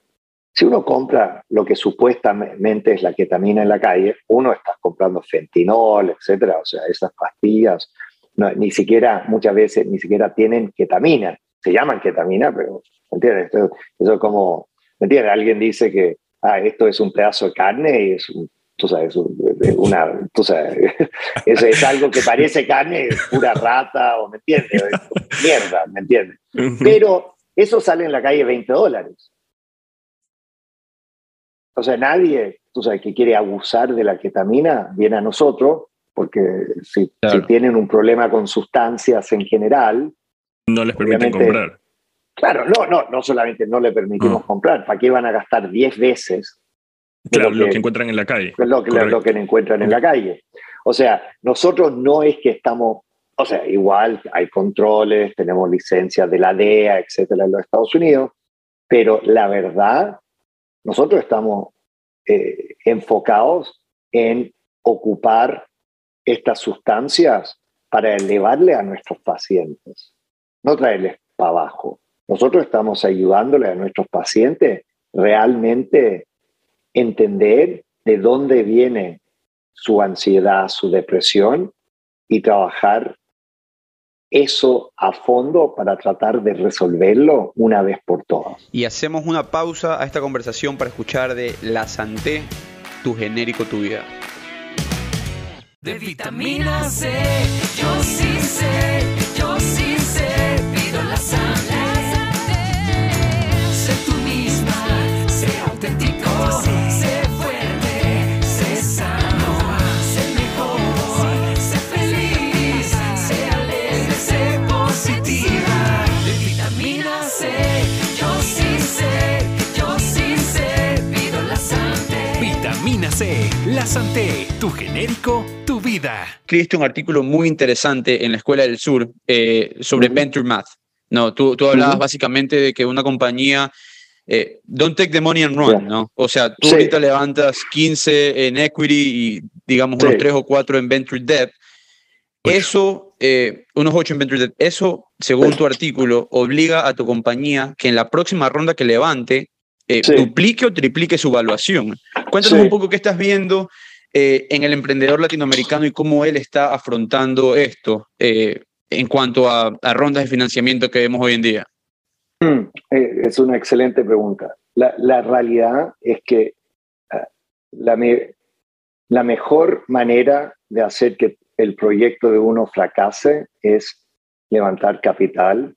Speaker 1: Si uno compra lo que supuestamente es la ketamina en la calle, uno está comprando fentinol, etcétera, o sea, esas pastillas, no, ni siquiera, muchas veces, ni siquiera tienen ketamina. Se llaman ketamina, pero, ¿entiendes? Eso, eso es como, ¿Me entiendes? Alguien dice que ah, esto es un pedazo de carne y es, un, tú sabes, una, tú sabes, es, es, algo que parece carne, es pura rata, o me entiendes, mierda, ¿me entiendes? Pero eso sale en la calle 20 dólares. O sea, nadie, tú sabes, que quiere abusar de la ketamina, viene a nosotros, porque si, claro. si tienen un problema con sustancias en general,
Speaker 3: no les permiten comprar
Speaker 1: Claro, no, no, no solamente no le permitimos oh. comprar, ¿para qué van a gastar 10 veces?
Speaker 3: Claro, lo que, lo que, encuentran en la calle.
Speaker 1: Lo que, lo que encuentran en la calle. O sea, nosotros no es que estamos, o sea, igual hay controles, tenemos licencias de la DEA, etcétera, en los Estados Unidos, pero la verdad, nosotros estamos eh, enfocados en ocupar estas sustancias para elevarle a nuestros pacientes, no traerles para abajo. Nosotros estamos ayudándole a nuestros pacientes realmente entender de dónde viene su ansiedad, su depresión y trabajar eso a fondo para tratar de resolverlo una vez por todas.
Speaker 2: Y hacemos una pausa a esta conversación para escuchar de La Santé, tu genérico, tu vida.
Speaker 4: De vitamina C, yo sí sé, yo sí sé, La Santé, tu genérico, tu vida.
Speaker 2: Escribiste un artículo muy interesante en la Escuela del Sur eh, sobre uh -huh. Venture Math. No, tú, tú hablabas uh -huh. básicamente de que una compañía eh, don't take the money and run, yeah. ¿no? O sea, tú sí. ahorita levantas 15 en equity y digamos unos sí. 3 o 4 en venture debt Eso, eh, unos 8 en venture debt, eso, según tu artículo, obliga a tu compañía que en la próxima ronda que levante, eh,
Speaker 1: Sí.
Speaker 2: duplique o triplique su valuación. Cuéntanos
Speaker 1: Sí.
Speaker 2: un poco qué estás viendo eh, en el emprendedor latinoamericano y cómo él está afrontando esto eh, en cuanto a, a rondas de financiamiento que vemos hoy en día.
Speaker 1: Mm, eh, Es una excelente pregunta. La, la realidad es que ah, la, me- la mejor manera de hacer que el proyecto de uno fracase es levantar capital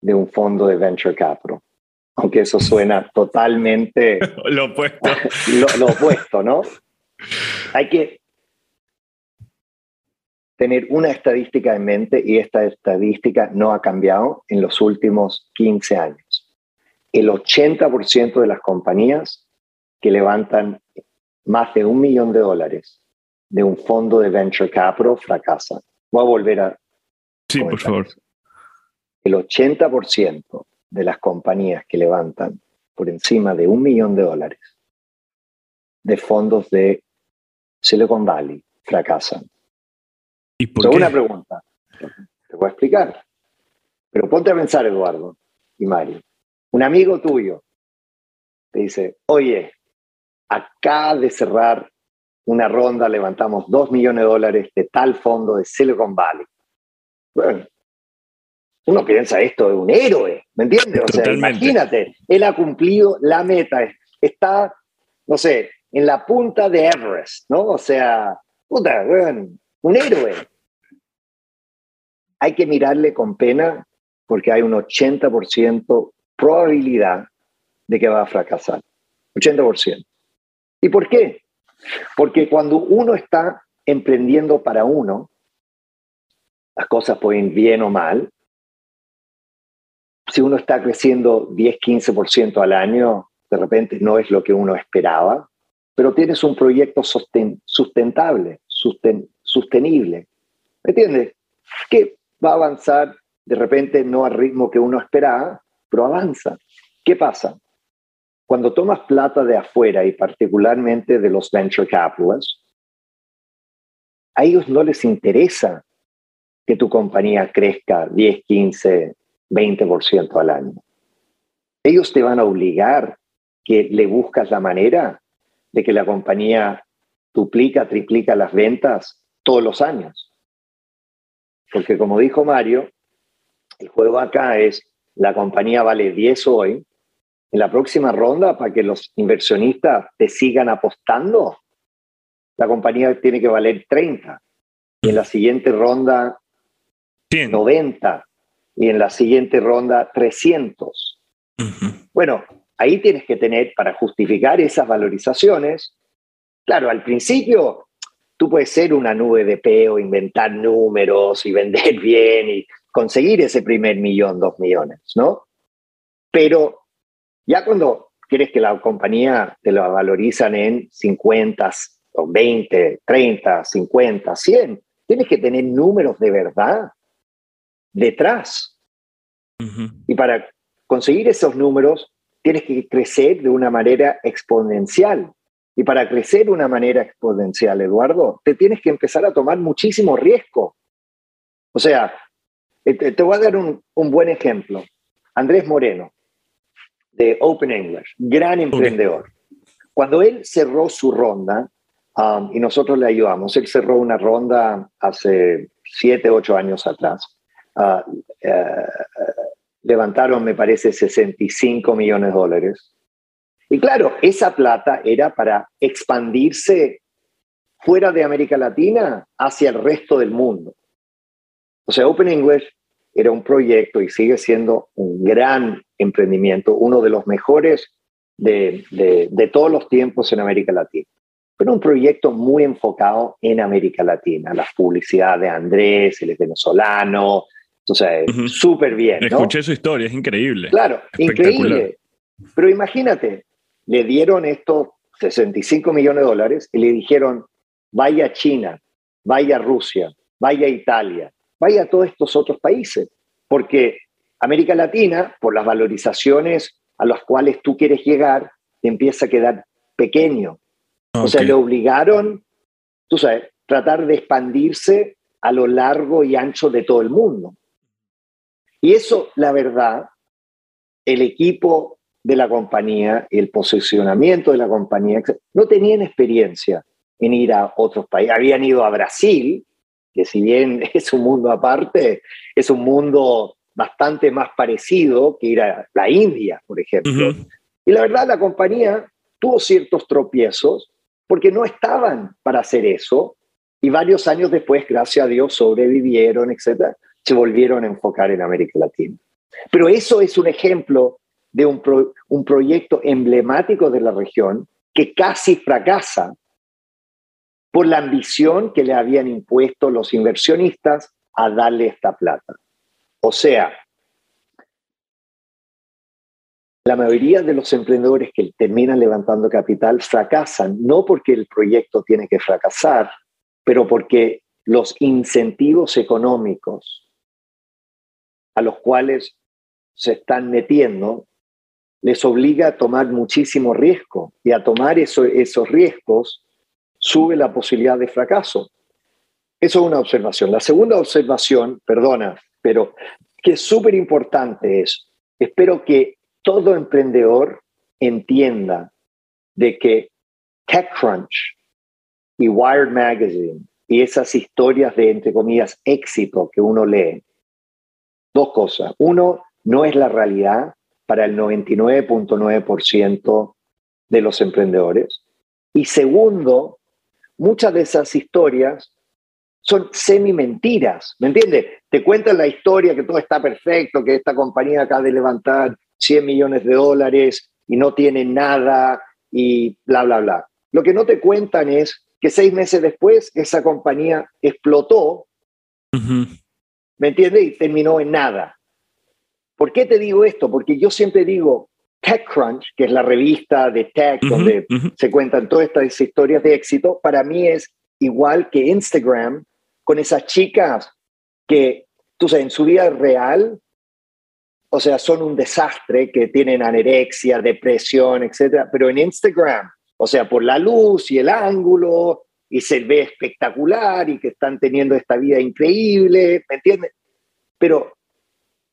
Speaker 1: de un fondo de venture capital. Aunque eso suena totalmente
Speaker 3: Lo opuesto.
Speaker 1: lo, lo opuesto, ¿no? Hay que tener una estadística en mente y esta estadística no ha cambiado en los últimos 15 años. El 80% de las compañías que levantan más de un millón de dólares de un fondo de venture capital fracasan. Voy a volver a
Speaker 3: Sí, por favor.
Speaker 1: El 80% de las compañías que levantan por encima de un millón de dólares de fondos de Silicon Valley fracasan.
Speaker 3: ¿Y por qué?
Speaker 1: pregunta. Te voy a explicar. Pero ponte a pensar, Eduardo y Mario. Un amigo tuyo te dice, oye, acá de cerrar una ronda levantamos dos millones de dólares de tal fondo de Silicon Valley. Bueno, uno piensa esto de un héroe, ¿me entiendes? O sea, imagínate, él ha cumplido la meta, está, no sé, en la punta de Everest, ¿no? O sea, puta, weón, un héroe. Hay que mirarle con pena porque hay un 80% probabilidad de que va a fracasar. 80%. ¿Y por qué? Porque cuando uno está emprendiendo para uno, las cosas pueden ir bien o mal. Si uno está creciendo 10, 15% al año, de repente no es lo que uno esperaba, pero tienes un proyecto sosten- sustentable, susten- sostenible. ¿Me entiendes? Que va a avanzar de repente no al ritmo que uno esperaba, pero avanza. ¿Qué pasa? Cuando tomas plata de afuera y particularmente de los venture capitalists, a ellos no les interesa que tu compañía crezca 10, 15, 20% al año. Ellos te van a obligar que le buscas la manera de que la compañía duplica, triplica las ventas todos los años. Porque como dijo Mario, el juego acá es, la compañía vale 10 hoy, en la próxima ronda, para que los inversionistas te sigan apostando, la compañía tiene que valer 30. Y en la siguiente ronda,
Speaker 3: 100.
Speaker 1: 90. Y en la siguiente ronda, 300.
Speaker 3: Ujú.
Speaker 1: Bueno, ahí tienes que tener para justificar esas valorizaciones. Claro, al principio tú puedes ser una nube de peo, inventar números y vender bien y conseguir ese primer millón, dos millones, ¿no? Pero ya cuando quieres que la compañía te la valorizan en 50 o 20, 30, 50, 100, tienes que tener números de verdad detrás.
Speaker 3: Ujú.
Speaker 1: Y para conseguir esos números, tienes que crecer de una manera exponencial. Y para crecer de una manera exponencial, Eduardo, te tienes que empezar a tomar muchísimo riesgo. O sea, eh, te, voy a dar un, un buen ejemplo. Andrés Moreno, de Open English, gran emprendedor. Cuando él cerró su ronda, um, y nosotros le ayudamos, él cerró una ronda hace siete, ocho años atrás. Eh, levantaron, me parece, 65 millones de dólares. Y claro, esa plata era para expandirse fuera de América Latina hacia el resto del mundo. O sea, Open English era un proyecto y sigue siendo un gran emprendimiento, uno de los mejores de, de, de todos los tiempos en América Latina. Pero un proyecto muy enfocado en América Latina. Las publicidades de Andrés, es venezolano, o sea,
Speaker 3: Ujú.
Speaker 1: súper bien. ¿no?
Speaker 3: Escuché su historia, es increíble.
Speaker 1: Claro, increíble. Pero imagínate, le dieron estos 65 millones de dólares y le dijeron, vaya a China, vaya a Rusia, vaya a Italia, vaya a todos estos otros países, porque América Latina, por las valorizaciones a las cuales tú quieres llegar, te empieza a quedar pequeño. O sea, le obligaron, tú sabes, tratar de expandirse a lo largo y ancho de todo el mundo. Y eso, la verdad, el equipo de la compañía, el posicionamiento de la compañía, no tenían experiencia en ir a otros países. Habían ido a Brasil, que si bien es un mundo aparte, es un mundo bastante más parecido que ir a la India, por ejemplo. Y la verdad, la compañía tuvo ciertos tropiezos porque no estaban para hacer eso y varios años después, gracias a Dios, sobrevivieron, etcétera, se volvieron a enfocar en América Latina. Pero eso es un ejemplo de un, proyecto emblemático de la región que casi fracasa por la ambición que le habían impuesto los inversionistas a darle esta plata. O sea, la mayoría de los emprendedores que terminan levantando capital fracasan, no porque el proyecto tiene que fracasar, pero porque los incentivos económicos a los cuales se están metiendo les obliga a tomar muchísimo riesgo y a tomar esos riesgos sube la posibilidad de fracaso. Eso es una observación. La segunda observación, perdona, pero que es súper importante es, espero que todo emprendedor entienda de que TechCrunch y Wired Magazine y esas historias de, entre comillas, éxito que uno lee, dos cosas. Uno, no es la realidad para el 99.9% de los emprendedores. Y segundo, muchas de esas historias son semi-mentiras, ¿me entiendes? Te cuentan la historia que todo está perfecto, que esta compañía acaba de levantar 100 millones de dólares y no tienen nada y bla, bla, bla. Lo que no te cuentan es que seis meses después esa compañía explotó, ¿me entiendes? Y terminó en nada. ¿Por qué te digo esto? Porque yo siempre digo, TechCrunch, que es la revista de tech donde se cuentan todas estas historias de éxito, para mí es igual que Instagram con esas chicas que, tú sabes, en su vida real o sea, son un desastre, que tienen anorexia, depresión, etcétera, pero en Instagram, o sea, por la luz y el ángulo, y se ve espectacular y que están teniendo esta vida increíble, ¿me entiendes? Pero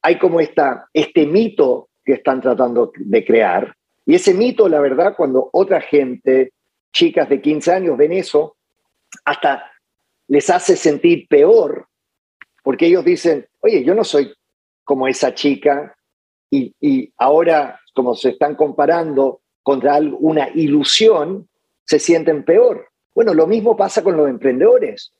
Speaker 1: hay como esta, este mito que están tratando de crear, y ese mito, la verdad, cuando otra gente, chicas de 15 años, ven eso, hasta les hace sentir peor, porque ellos dicen, oye, yo no soy como esa chica y, ahora, como se están comparando contra una ilusión, se sienten peor. Bueno, lo mismo pasa con los emprendedores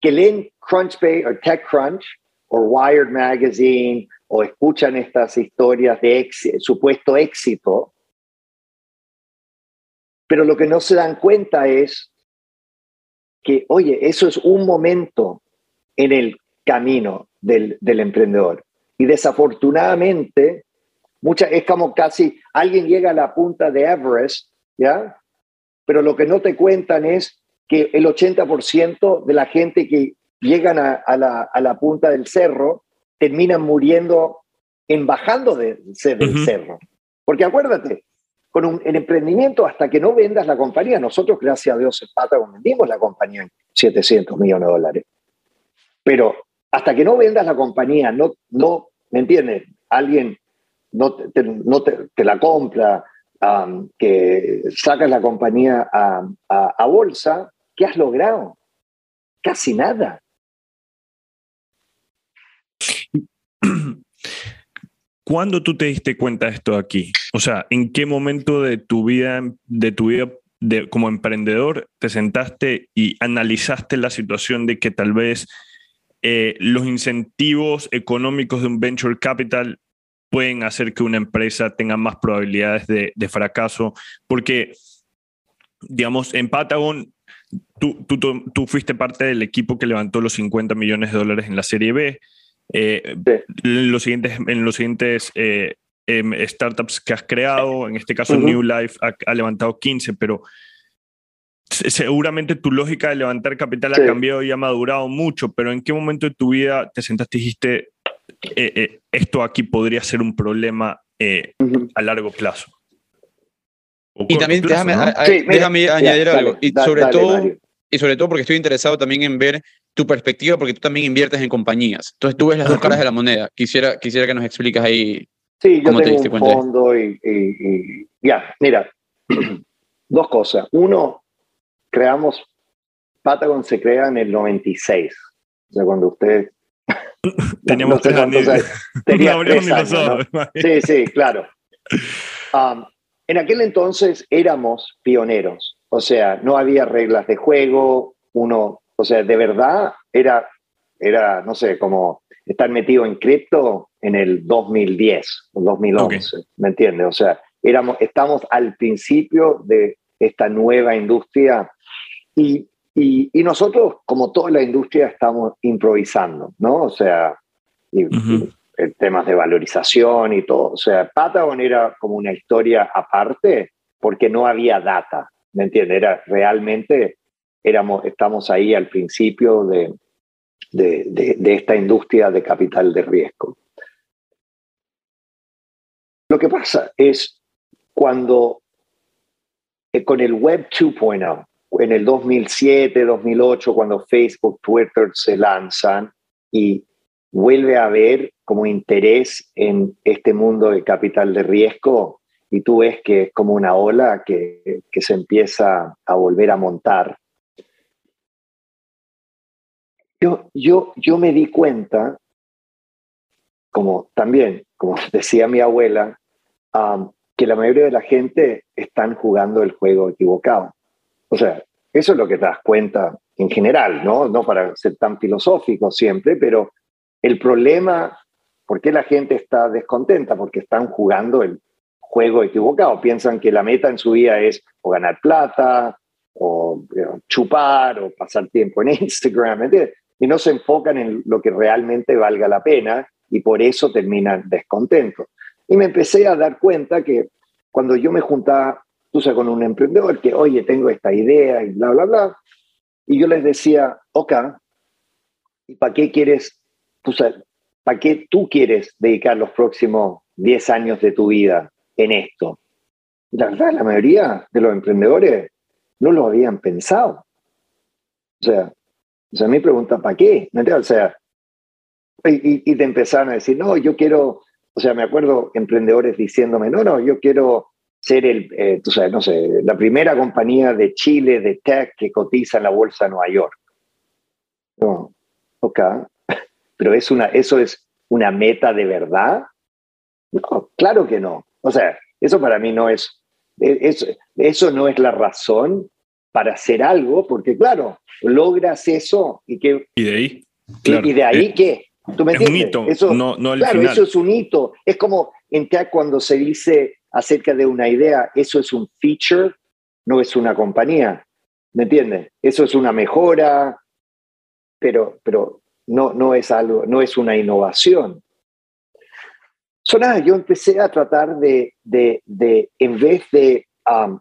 Speaker 1: que leen Crunchbase o TechCrunch o Wired Magazine o escuchan estas historias de supuesto éxito, pero lo que no se dan cuenta es que, oye, eso es un momento en el camino del, emprendedor. Y desafortunadamente, mucha, es como casi alguien llega a la punta de Everest, ¿ya? Pero lo que no te cuentan es que el 80% de la gente que llegan a, la, punta del cerro terminan muriendo en bajando de, del cerro. Porque acuérdate, con un, el emprendimiento, hasta que no vendas la compañía, nosotros, gracias a Dios, en Patagon vendimos la compañía en 700 millones de dólares. Pero hasta que no vendas la compañía, no, no ¿me entiendes? Alguien no te, no te, la compra, que sacas la compañía a, bolsa, ¿qué has logrado? Casi nada.
Speaker 3: ¿Cuándo tú te diste cuenta de esto aquí? O sea, ¿en qué momento de tu vida, de tu vida como emprendedor te sentaste y analizaste la situación de que tal vez eh, los incentivos económicos de un venture capital pueden hacer que una empresa tenga más probabilidades de, fracaso, porque, digamos, en Patagon, tú, tú, fuiste parte del equipo que levantó los 50 millones de dólares en la Serie B. Eh, en los siguientes, en los siguientes eh, em, startups que has creado, en este caso New Life ha, ha, levantado 15, pero seguramente tu lógica de levantar capital ha cambiado y ha madurado mucho, pero ¿en qué momento de tu vida te sentaste y dijiste, eh, eh, esto aquí podría ser un problema eh, a largo plazo?
Speaker 2: Y también déjame, añadir algo, y, sobre todo, y sobre todo porque estoy interesado también en ver tu perspectiva, porque tú también inviertes en compañías. Entonces tú ves las dos caras de la moneda. Quisiera, quisiera que nos expliques ahí.
Speaker 1: Sí, yo
Speaker 2: ¿Cómo te
Speaker 1: tengo
Speaker 2: diste
Speaker 1: un
Speaker 2: cuenta
Speaker 1: fondo y, y- y- ya, mira, dos cosas. Uno, creamos, Patagon se crea en el 96. O sea, cuando usted...
Speaker 3: Teníamos tres años.
Speaker 1: Sí, sí, claro. Um, en aquel entonces éramos pioneros, o sea, no había reglas de juego, uno, o sea, de verdad era, era no sé, como estar metido en cripto en el 2010 o 2011, ¿me entiendes? O sea, éramos, estamos al principio de esta nueva industria y, y, y nosotros, como toda la industria, estamos improvisando, ¿no? O sea, y-
Speaker 3: Ujú.
Speaker 1: eh, temas de valorización y todo. O sea, Patagon era como una historia aparte porque no había data, ¿me entiendes? Era realmente, éramos, estamos ahí al principio de, de, de- de esta industria de capital de riesgo. Lo que pasa es cuando eh, con el Web 2.0, en el 2007, 2008, cuando Facebook, Twitter se lanzan y vuelve a haber como interés en este mundo de capital de riesgo y tú ves que es como una ola que, que se empieza a volver a montar. Yo, yo, yo me di cuenta, como también, como decía mi abuela, um, que la mayoría de la gente están jugando el juego equivocado. O sea, eso es lo que te das cuenta en general, ¿no? No para ser tan filosófico siempre, pero el problema, ¿por qué la gente está descontenta? Porque están jugando el juego equivocado. Piensan que la meta en su vida es o ganar plata, o you know, chupar, o pasar tiempo en Instagram, ¿me entiendes? Y no se enfocan en lo que realmente valga la pena y por eso terminan descontentos. Y me empecé a dar cuenta que cuando yo me juntaba, con un emprendedor que, oye, tengo esta idea y bla, bla, bla, y yo les decía, ok, ¿y para qué quieres, tú sabes, para qué tú quieres dedicar los próximos 10 años de tu vida en esto? Y la verdad, la mayoría de los emprendedores no lo habían pensado. O sea, o sea, a mí pregunta, ¿para qué? ¿Me? O sea, y- y te empezaron a decir, no, yo quiero, o sea, me acuerdo emprendedores diciéndome, no, no, yo quiero ser el, eh, tú sabes, no sé, la primera compañía de Chile de tech que cotiza en la bolsa de Nueva York. No, ok, pero es una, eso es una meta de verdad. No, claro que no. O sea, eso para mí no es, eso, eso no es la razón para hacer algo, porque claro, logras eso y que
Speaker 3: Y de ahí. claro,
Speaker 1: y, de ahí
Speaker 3: eh,
Speaker 1: qué? ¿Tú me
Speaker 3: es un
Speaker 1: entiendes?
Speaker 3: hito,
Speaker 1: Eso,
Speaker 3: no, no el
Speaker 1: claro,
Speaker 3: final.
Speaker 1: eso es un hito. Es como en tech cuando se dice acerca de una idea, eso es un feature, no es una compañía. ¿Me entiendes? Eso es una mejora, pero, pero no, no es algo, no es una innovación. So, nada, yo empecé a tratar de, de, de en vez de um,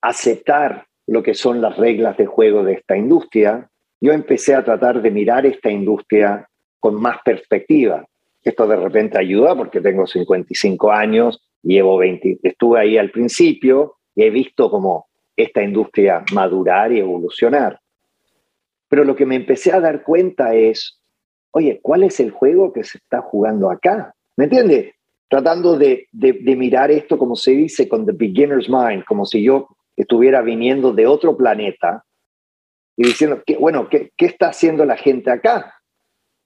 Speaker 1: aceptar lo que son las reglas de juego de esta industria, yo empecé a tratar de mirar esta industria con más perspectiva. Esto de repente ayuda porque tengo 55 años, llevo 20, estuve ahí al principio y he visto como esta industria madurar y evolucionar. Pero lo que me empecé a dar cuenta es, oye, ¿cuál es el juego que se está jugando acá? ¿Me entiendes? Tratando de, de, de mirar esto, como se dice, con the beginner's mind, como si yo estuviera viniendo de otro planeta y diciendo, que, bueno, ¿qué, ¿qué está haciendo la gente acá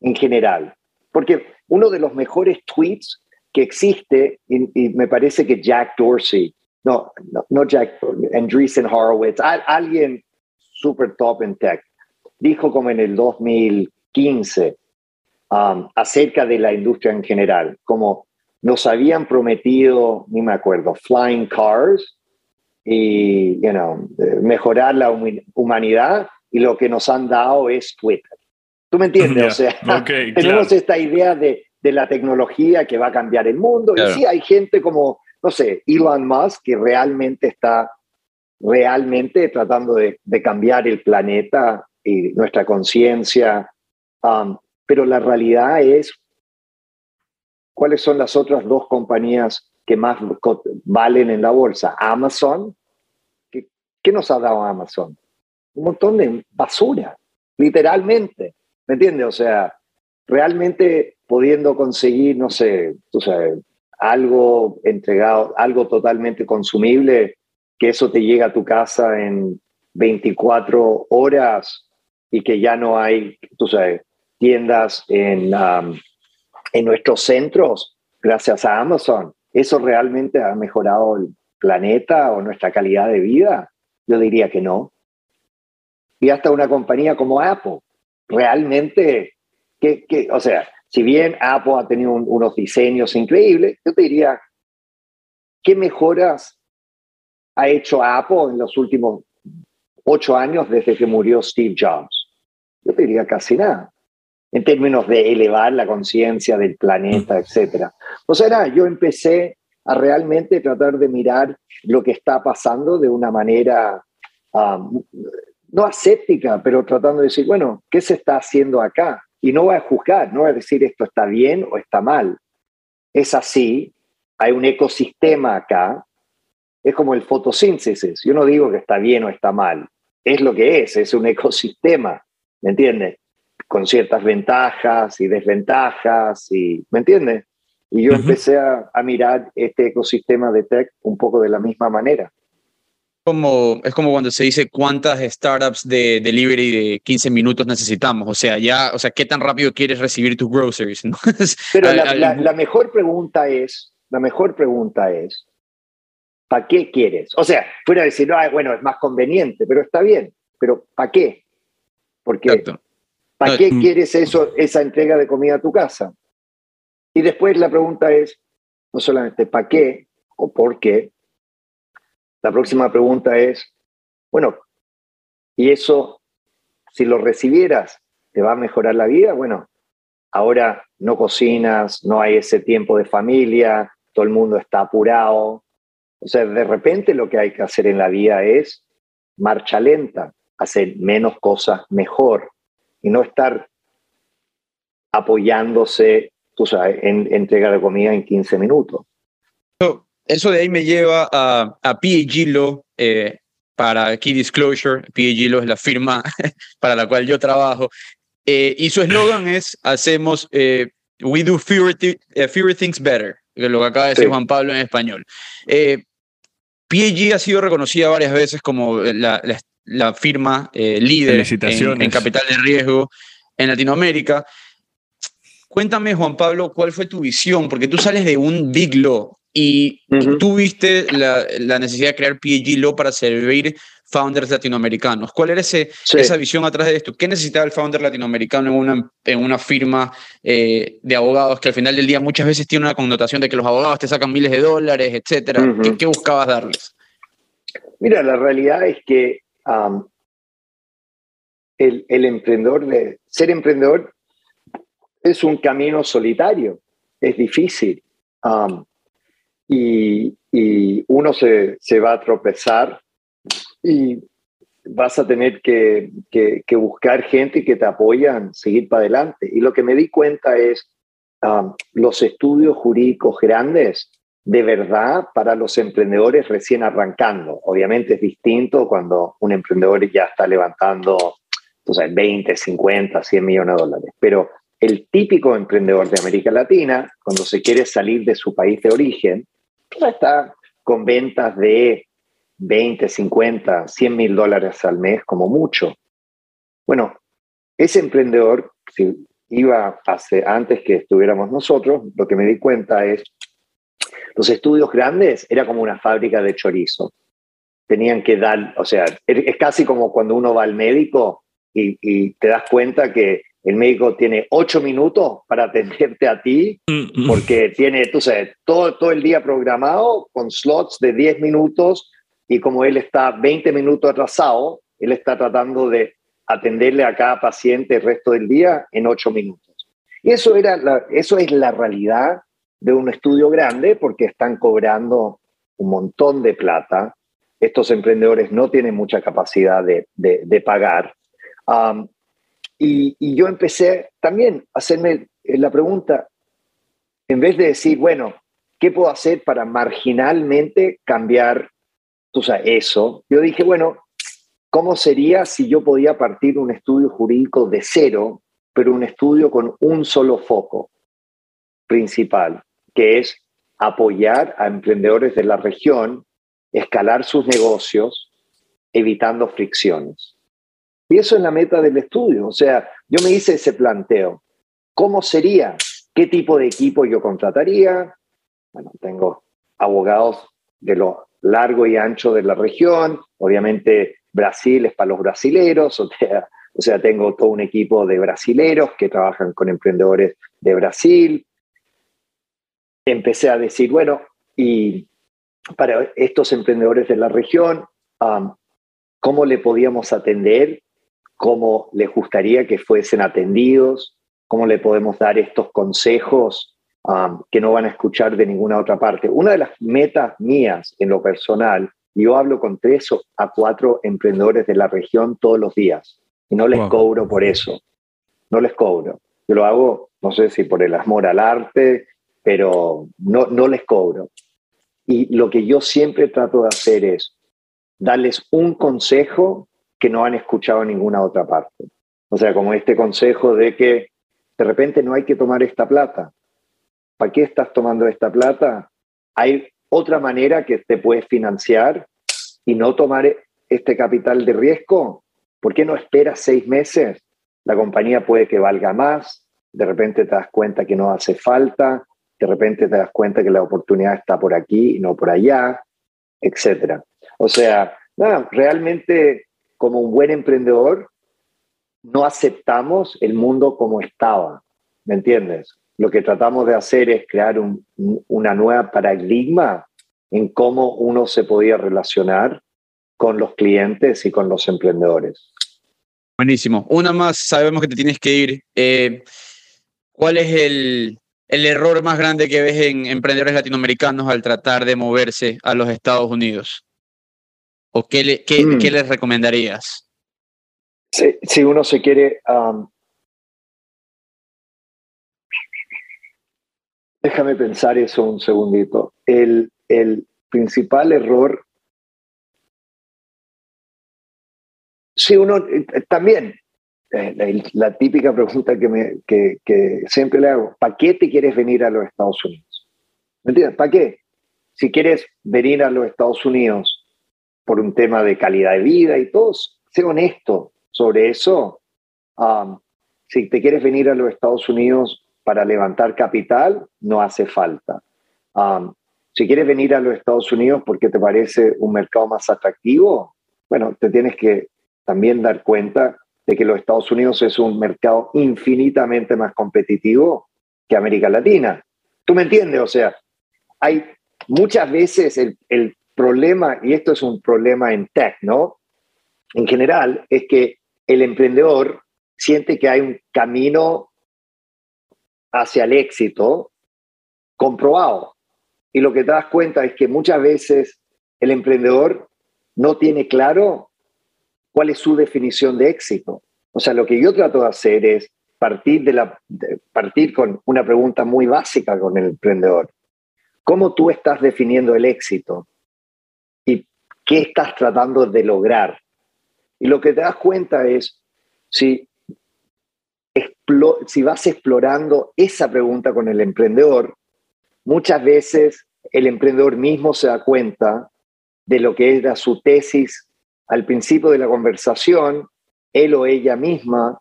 Speaker 1: en general? Porque uno de los mejores tweets que existe, y, y me parece que Jack Dorsey, no, no, no Jack, Andreessen Horowitz, a, alguien super top en tech, dijo como en el 2015 um, acerca de la industria en general, como nos habían prometido, ni me acuerdo, flying cars y you know, mejorar la humanidad y lo que nos han dado es Twitter. ¿Tú me entiendes?
Speaker 3: Yeah.
Speaker 1: O sea,
Speaker 3: Okay,
Speaker 1: tenemos
Speaker 3: claro.
Speaker 1: esta idea de, de, la tecnología que va a cambiar el mundo.
Speaker 2: Claro.
Speaker 1: Y sí, hay gente como, no sé, Elon Musk que realmente está realmente tratando de, de cambiar el planeta y nuestra conciencia. Um, pero la realidad es, ¿cuáles son las otras dos compañías que más valen en la bolsa? Amazon. ¿Qué, qué nos ha dado Amazon? Un montón de basura. literalmente, ¿me entiendes? O sea, realmente pudiendo conseguir, no sé, tú sabes, algo entregado, algo totalmente consumible, que eso te llega a tu casa en 24 horas y que ya no hay, tú sabes, tiendas en, en nuestros centros gracias a Amazon. ¿Eso realmente ha mejorado el planeta o nuestra calidad de vida? Yo diría que no. Y hasta una compañía como Apple, realmente, que, que o sea, si bien Apple ha tenido unos diseños increíbles, yo te diría, ¿qué mejoras ha hecho Apple en los últimos ocho años desde que murió Steve Jobs? Yo te diría casi nada, en términos de elevar la conciencia del planeta, etc. O sea, yo empecé a realmente tratar de mirar lo que está pasando de una manera um, no aséptica, pero tratando de decir, bueno, ¿qué se está haciendo acá? Y no va a juzgar, no va a decir esto está bien o está mal. Es así, hay un ecosistema acá, es como el fotosíntesis. Yo no digo que está bien o está mal, es lo que es, es un ecosistema, ¿me entiendes? Con ciertas ventajas y desventajas, y, ¿me entiendes? Y yo empecé a, a mirar este ecosistema de tech un poco de la misma manera
Speaker 2: como, es como cuando se dice cuántas startups de delivery de 15 minutos necesitamos. O sea, ya, o sea, ¿qué tan rápido quieres recibir tus groceries?
Speaker 1: Pero la, la, mejor pregunta es, la mejor pregunta es, ¿para qué quieres? O sea, fuera a decir, no, bueno, es más conveniente, pero está bien, pero ¿para qué? Porque, ¿para qué mm. quieres eso, esa entrega de comida a tu casa? Y después la pregunta es, no solamente ¿para qué o por qué, la próxima pregunta es, bueno, ¿y eso, si lo recibieras, te va a mejorar la vida? Bueno, ahora no cocinas, no hay ese tiempo de familia, todo el mundo está apurado. O sea, de repente lo que hay que hacer en la vida es marcha lenta, hacer menos cosas mejor y no estar apoyándose tú sabes, en entrega de comida en 15 minutos
Speaker 2: eso de ahí me lleva a, a PAG eh, para Key Disclosure. PAG es la firma para la cual yo trabajo. Eh, y su eslogan es, hacemos, eh, we do fewer, things better, que lo que acaba de decir Juan Pablo en español. PAG ha sido reconocida varias veces como la, la, firma líder en, en capital de riesgo en Latinoamérica. Cuéntame, Juan Pablo, ¿cuál fue tu visión? Porque tú sales de un Big Law, y tuviste la, necesidad de crear PAG Law para servir founders latinoamericanos. ¿Cuál era ese, esa visión atrás de esto? ¿Qué necesitaba el founder latinoamericano en una, en una firma eh, de abogados que al final del día muchas veces tiene una connotación de que los abogados te sacan miles de dólares, etcétera? ¿Qué, buscabas darles?
Speaker 1: Mira, la realidad es que el, el, emprendedor, de, ser emprendedor es un camino solitario, es difícil y, uno se, se, va a tropezar y vas a tener que, que, buscar gente que te apoyan, seguir para adelante. Y lo que me di cuenta es um, los estudios jurídicos grandes, de verdad, para los emprendedores recién arrancando. Obviamente es distinto cuando un emprendedor ya está levantando entonces, 20, 50, 100 millones de dólares. Pero el típico emprendedor de América Latina, cuando se quiere salir de su país de origen, está con ventas de 20, 50, 100 mil dólares al mes como mucho. Bueno, ese emprendedor, si iba hace, antes que estuviéramos nosotros, lo que me di cuenta es, los estudios grandes era como una fábrica de chorizo. Tenían que dar, o sea, es casi como cuando uno va al médico y, y te das cuenta que el médico tiene ocho minutos para atenderte a ti, mm, mm. porque tiene, tú sabes, todo, todo el día programado con slots de 10 minutos y como él está 20 minutos atrasado, él está tratando de atenderle a cada paciente el resto del día en ocho minutos. Y eso, era eso es la realidad de un estudio grande porque están cobrando un montón de plata. Estos emprendedores no tienen mucha capacidad de, de, pagar. Um, y, yo empecé también a hacerme la pregunta, en vez de decir, bueno, ¿qué puedo hacer para marginalmente cambiar eso? Yo dije, bueno, ¿cómo sería si yo podía partir un estudio jurídico de cero, pero un estudio con un solo foco principal, que es apoyar a emprendedores de la región, escalar sus negocios, evitando fricciones? Y eso es la meta del estudio. O sea, yo me hice ese planteo. ¿Cómo sería? ¿Qué tipo de equipo yo contrataría? Bueno, tengo abogados de lo largo y ancho de la región. Obviamente Brasil es para los brasileros, o sea, o sea, tengo todo un equipo de brasileros que trabajan con emprendedores de Brasil. Empecé a decir, bueno, y para estos emprendedores de la región, ¿cómo le podíamos atender? ¿Cómo les gustaría que fuesen atendidos? ¿Cómo le podemos dar estos consejos um, que no van a escuchar de ninguna otra parte? Una de las metas mías en lo personal yo hablo con tres a cuatro emprendedores de la región todos los días y no les cobro por eso. No les cobro. Yo lo hago, no sé si por el amor al arte, pero no, no les cobro. Y lo que yo siempre trato de hacer es darles un consejo que no han escuchado ninguna otra parte. O sea, como este consejo de que de repente no hay que tomar esta plata. ¿Para qué estás tomando esta plata? Hay otra manera que te puedes financiar y no tomar este capital de riesgo? ¿Por qué no esperas seis meses? La compañía puede que valga más, de repente te das cuenta que no hace falta, de repente te das cuenta que la oportunidad está por aquí y no por allá, etc. O sea, realmente como un buen emprendedor no aceptamos el mundo como estaba, ¿me entiendes? Lo que tratamos de hacer es crear un, una nueva paradigma en cómo uno se podía relacionar con los clientes y con los emprendedores.
Speaker 2: Buenísimo. Una más, sabemos que te tienes que ir. Eh, ¿Cuál es el, el, error más grande que ves en emprendedores latinoamericanos al tratar de moverse a los Estados Unidos? ¿O qué, le, qué, mm. ¿qué les recomendarías?
Speaker 1: Si, si uno se quiere... Um, déjame pensar eso un segundito. El, el principal error, si uno eh, también, eh, la, típica pregunta que, me, que, que siempre le hago, ¿para qué te quieres venir a los Estados Unidos? ¿Me entiendes? ¿Para qué? Si quieres venir a los Estados Unidos por un tema de calidad de vida y todo, sé honesto sobre eso. Um, si te quieres venir a los Estados Unidos para levantar capital, no hace falta. Um, si quieres venir a los Estados Unidos porque te parece un mercado más atractivo, bueno, te tienes que también dar cuenta de que los Estados Unidos es un mercado infinitamente más competitivo que América Latina. ¿Tú me entiendes? O sea, hay muchas veces el, el problema, y esto es un problema en tech, ¿no? En general, es que el emprendedor siente que hay un camino hacia el éxito comprobado. Y lo que te das cuenta es que muchas veces el emprendedor no tiene claro cuál es su definición de éxito. O sea, lo que yo trato de hacer es partir, de la, partir con una pregunta muy básica con el emprendedor. ¿Cómo tú estás definiendo el éxito? ¿Y qué estás tratando de lograr? Y lo que te das cuenta es, si, si vas explorando esa pregunta con el emprendedor, Muchas veces el emprendedor mismo se da cuenta de lo que era su tesis al principio de la conversación, él o ella misma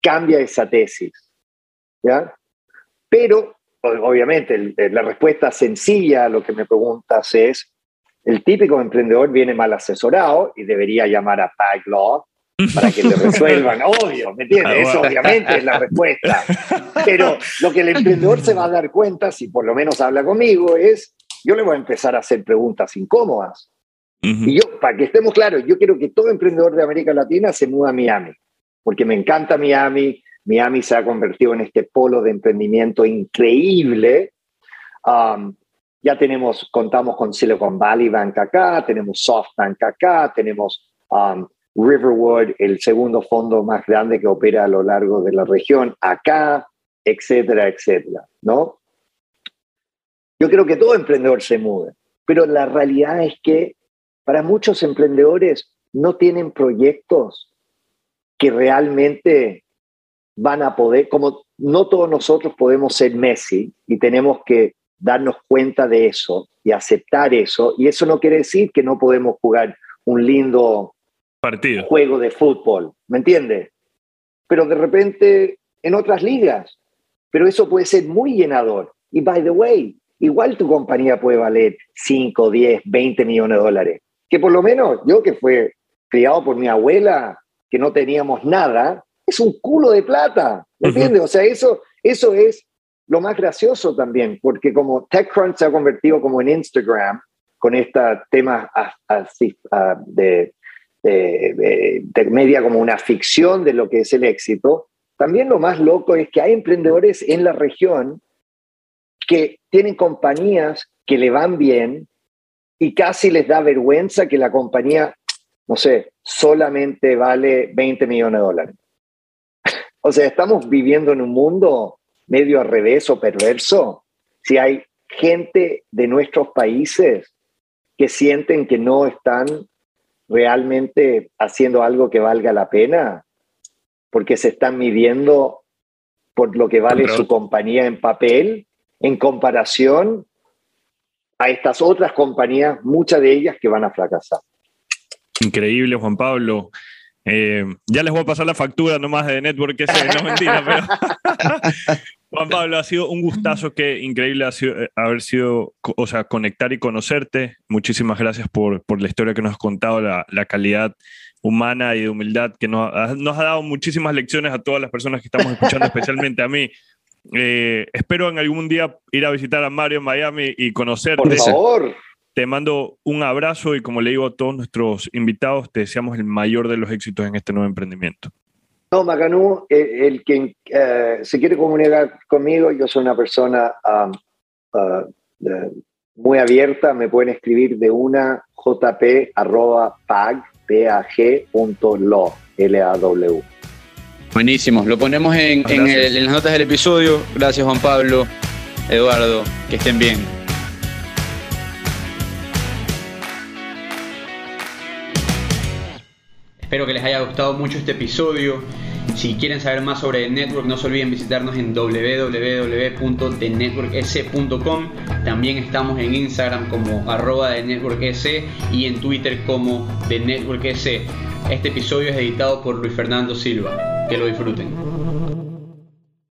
Speaker 1: cambia esa tesis. ¿ya? Pero, obviamente, la respuesta sencilla a lo que me preguntas es, el típico emprendedor viene mal asesorado y debería llamar a Tag Law para que le resuelvan. Obvio, ¿me entiendes? Eso obviamente es la respuesta. Pero lo que el emprendedor se va a dar cuenta, si por lo menos habla conmigo, es, yo le voy a empezar a hacer preguntas incómodas. Y yo, para que estemos claros, yo quiero que todo emprendedor de América Latina se mueva a Miami, porque me encanta Miami. Miami se ha convertido en este polo de emprendimiento increíble. Um, ya tenemos, contamos con Silicon Valley Bank acá, tenemos SoftBank acá, tenemos um, Riverwood, el segundo fondo más grande que opera a lo largo de la región, acá, etcétera, etcétera, ¿no? Yo creo que todo emprendedor se mueve, pero la realidad es que para muchos emprendedores no tienen proyectos que realmente van a poder, como no todos nosotros podemos ser Messi y tenemos que darnos cuenta de eso y aceptar eso, y eso no quiere decir que no podemos jugar un lindo
Speaker 3: partido.
Speaker 1: juego de fútbol, ¿me entiendes? Pero de repente en otras ligas, pero eso puede ser muy llenador. Y by the way, igual tu compañía puede valer 5, 10, 20 millones de dólares. Que por lo menos yo que fue criado por mi abuela, que no teníamos nada, es un culo de plata, ¿me entiendes? O sea, eso, eso es lo más gracioso también, porque como TechCrunch se ha convertido como en Instagram, con este tema así, de, de, de, media como una ficción de lo que es el éxito, también lo más loco es que hay emprendedores en la región que tienen compañías que le van bien y casi les da vergüenza que la compañía, no sé, solamente vale 20 millones de dólares. O sea, estamos viviendo en un mundo medio al revés o perverso. Si hay gente de nuestros países que sienten que no están realmente haciendo algo que valga la pena, porque se están midiendo por lo que vale su compañía en papel en comparación a estas otras compañías, muchas de ellas que van a fracasar.
Speaker 3: Increíble, Juan Pablo. Eh, ya les voy a pasar la factura nomás de Network, que no mentira, pero Juan Pablo, ha sido un gustazo, que increíble ha sido, eh, haber sido, o sea, conectar y conocerte. Muchísimas gracias por, por la historia que nos has contado, la, la calidad humana y de humildad que nos ha, nos ha dado muchísimas lecciones a todas las personas que estamos escuchando, especialmente a mí. Eh, espero en algún día ir a visitar a Mario en Miami y conocerte.
Speaker 1: Por favor.
Speaker 3: Te mando un abrazo y como le digo a todos nuestros invitados, te deseamos el mayor de los éxitos en este nuevo emprendimiento.
Speaker 1: No, Macanú, el, el que eh, se quiere comunicar conmigo, yo soy una persona um, uh, muy abierta, me pueden escribir de una jp arroba pag, pag.lo, L-A-W.
Speaker 2: Buenísimo, lo ponemos en, en, el, en las notas del episodio. Gracias Juan Pablo, Eduardo, que estén bien. Espero que les haya gustado mucho este episodio. Si quieren saber más sobre The Network, no se olviden visitarnos en www.thenetworks.com. También estamos en Instagram como arroba de NetworkS y en Twitter como The Network Este episodio es editado por Luis Fernando Silva. Que lo disfruten.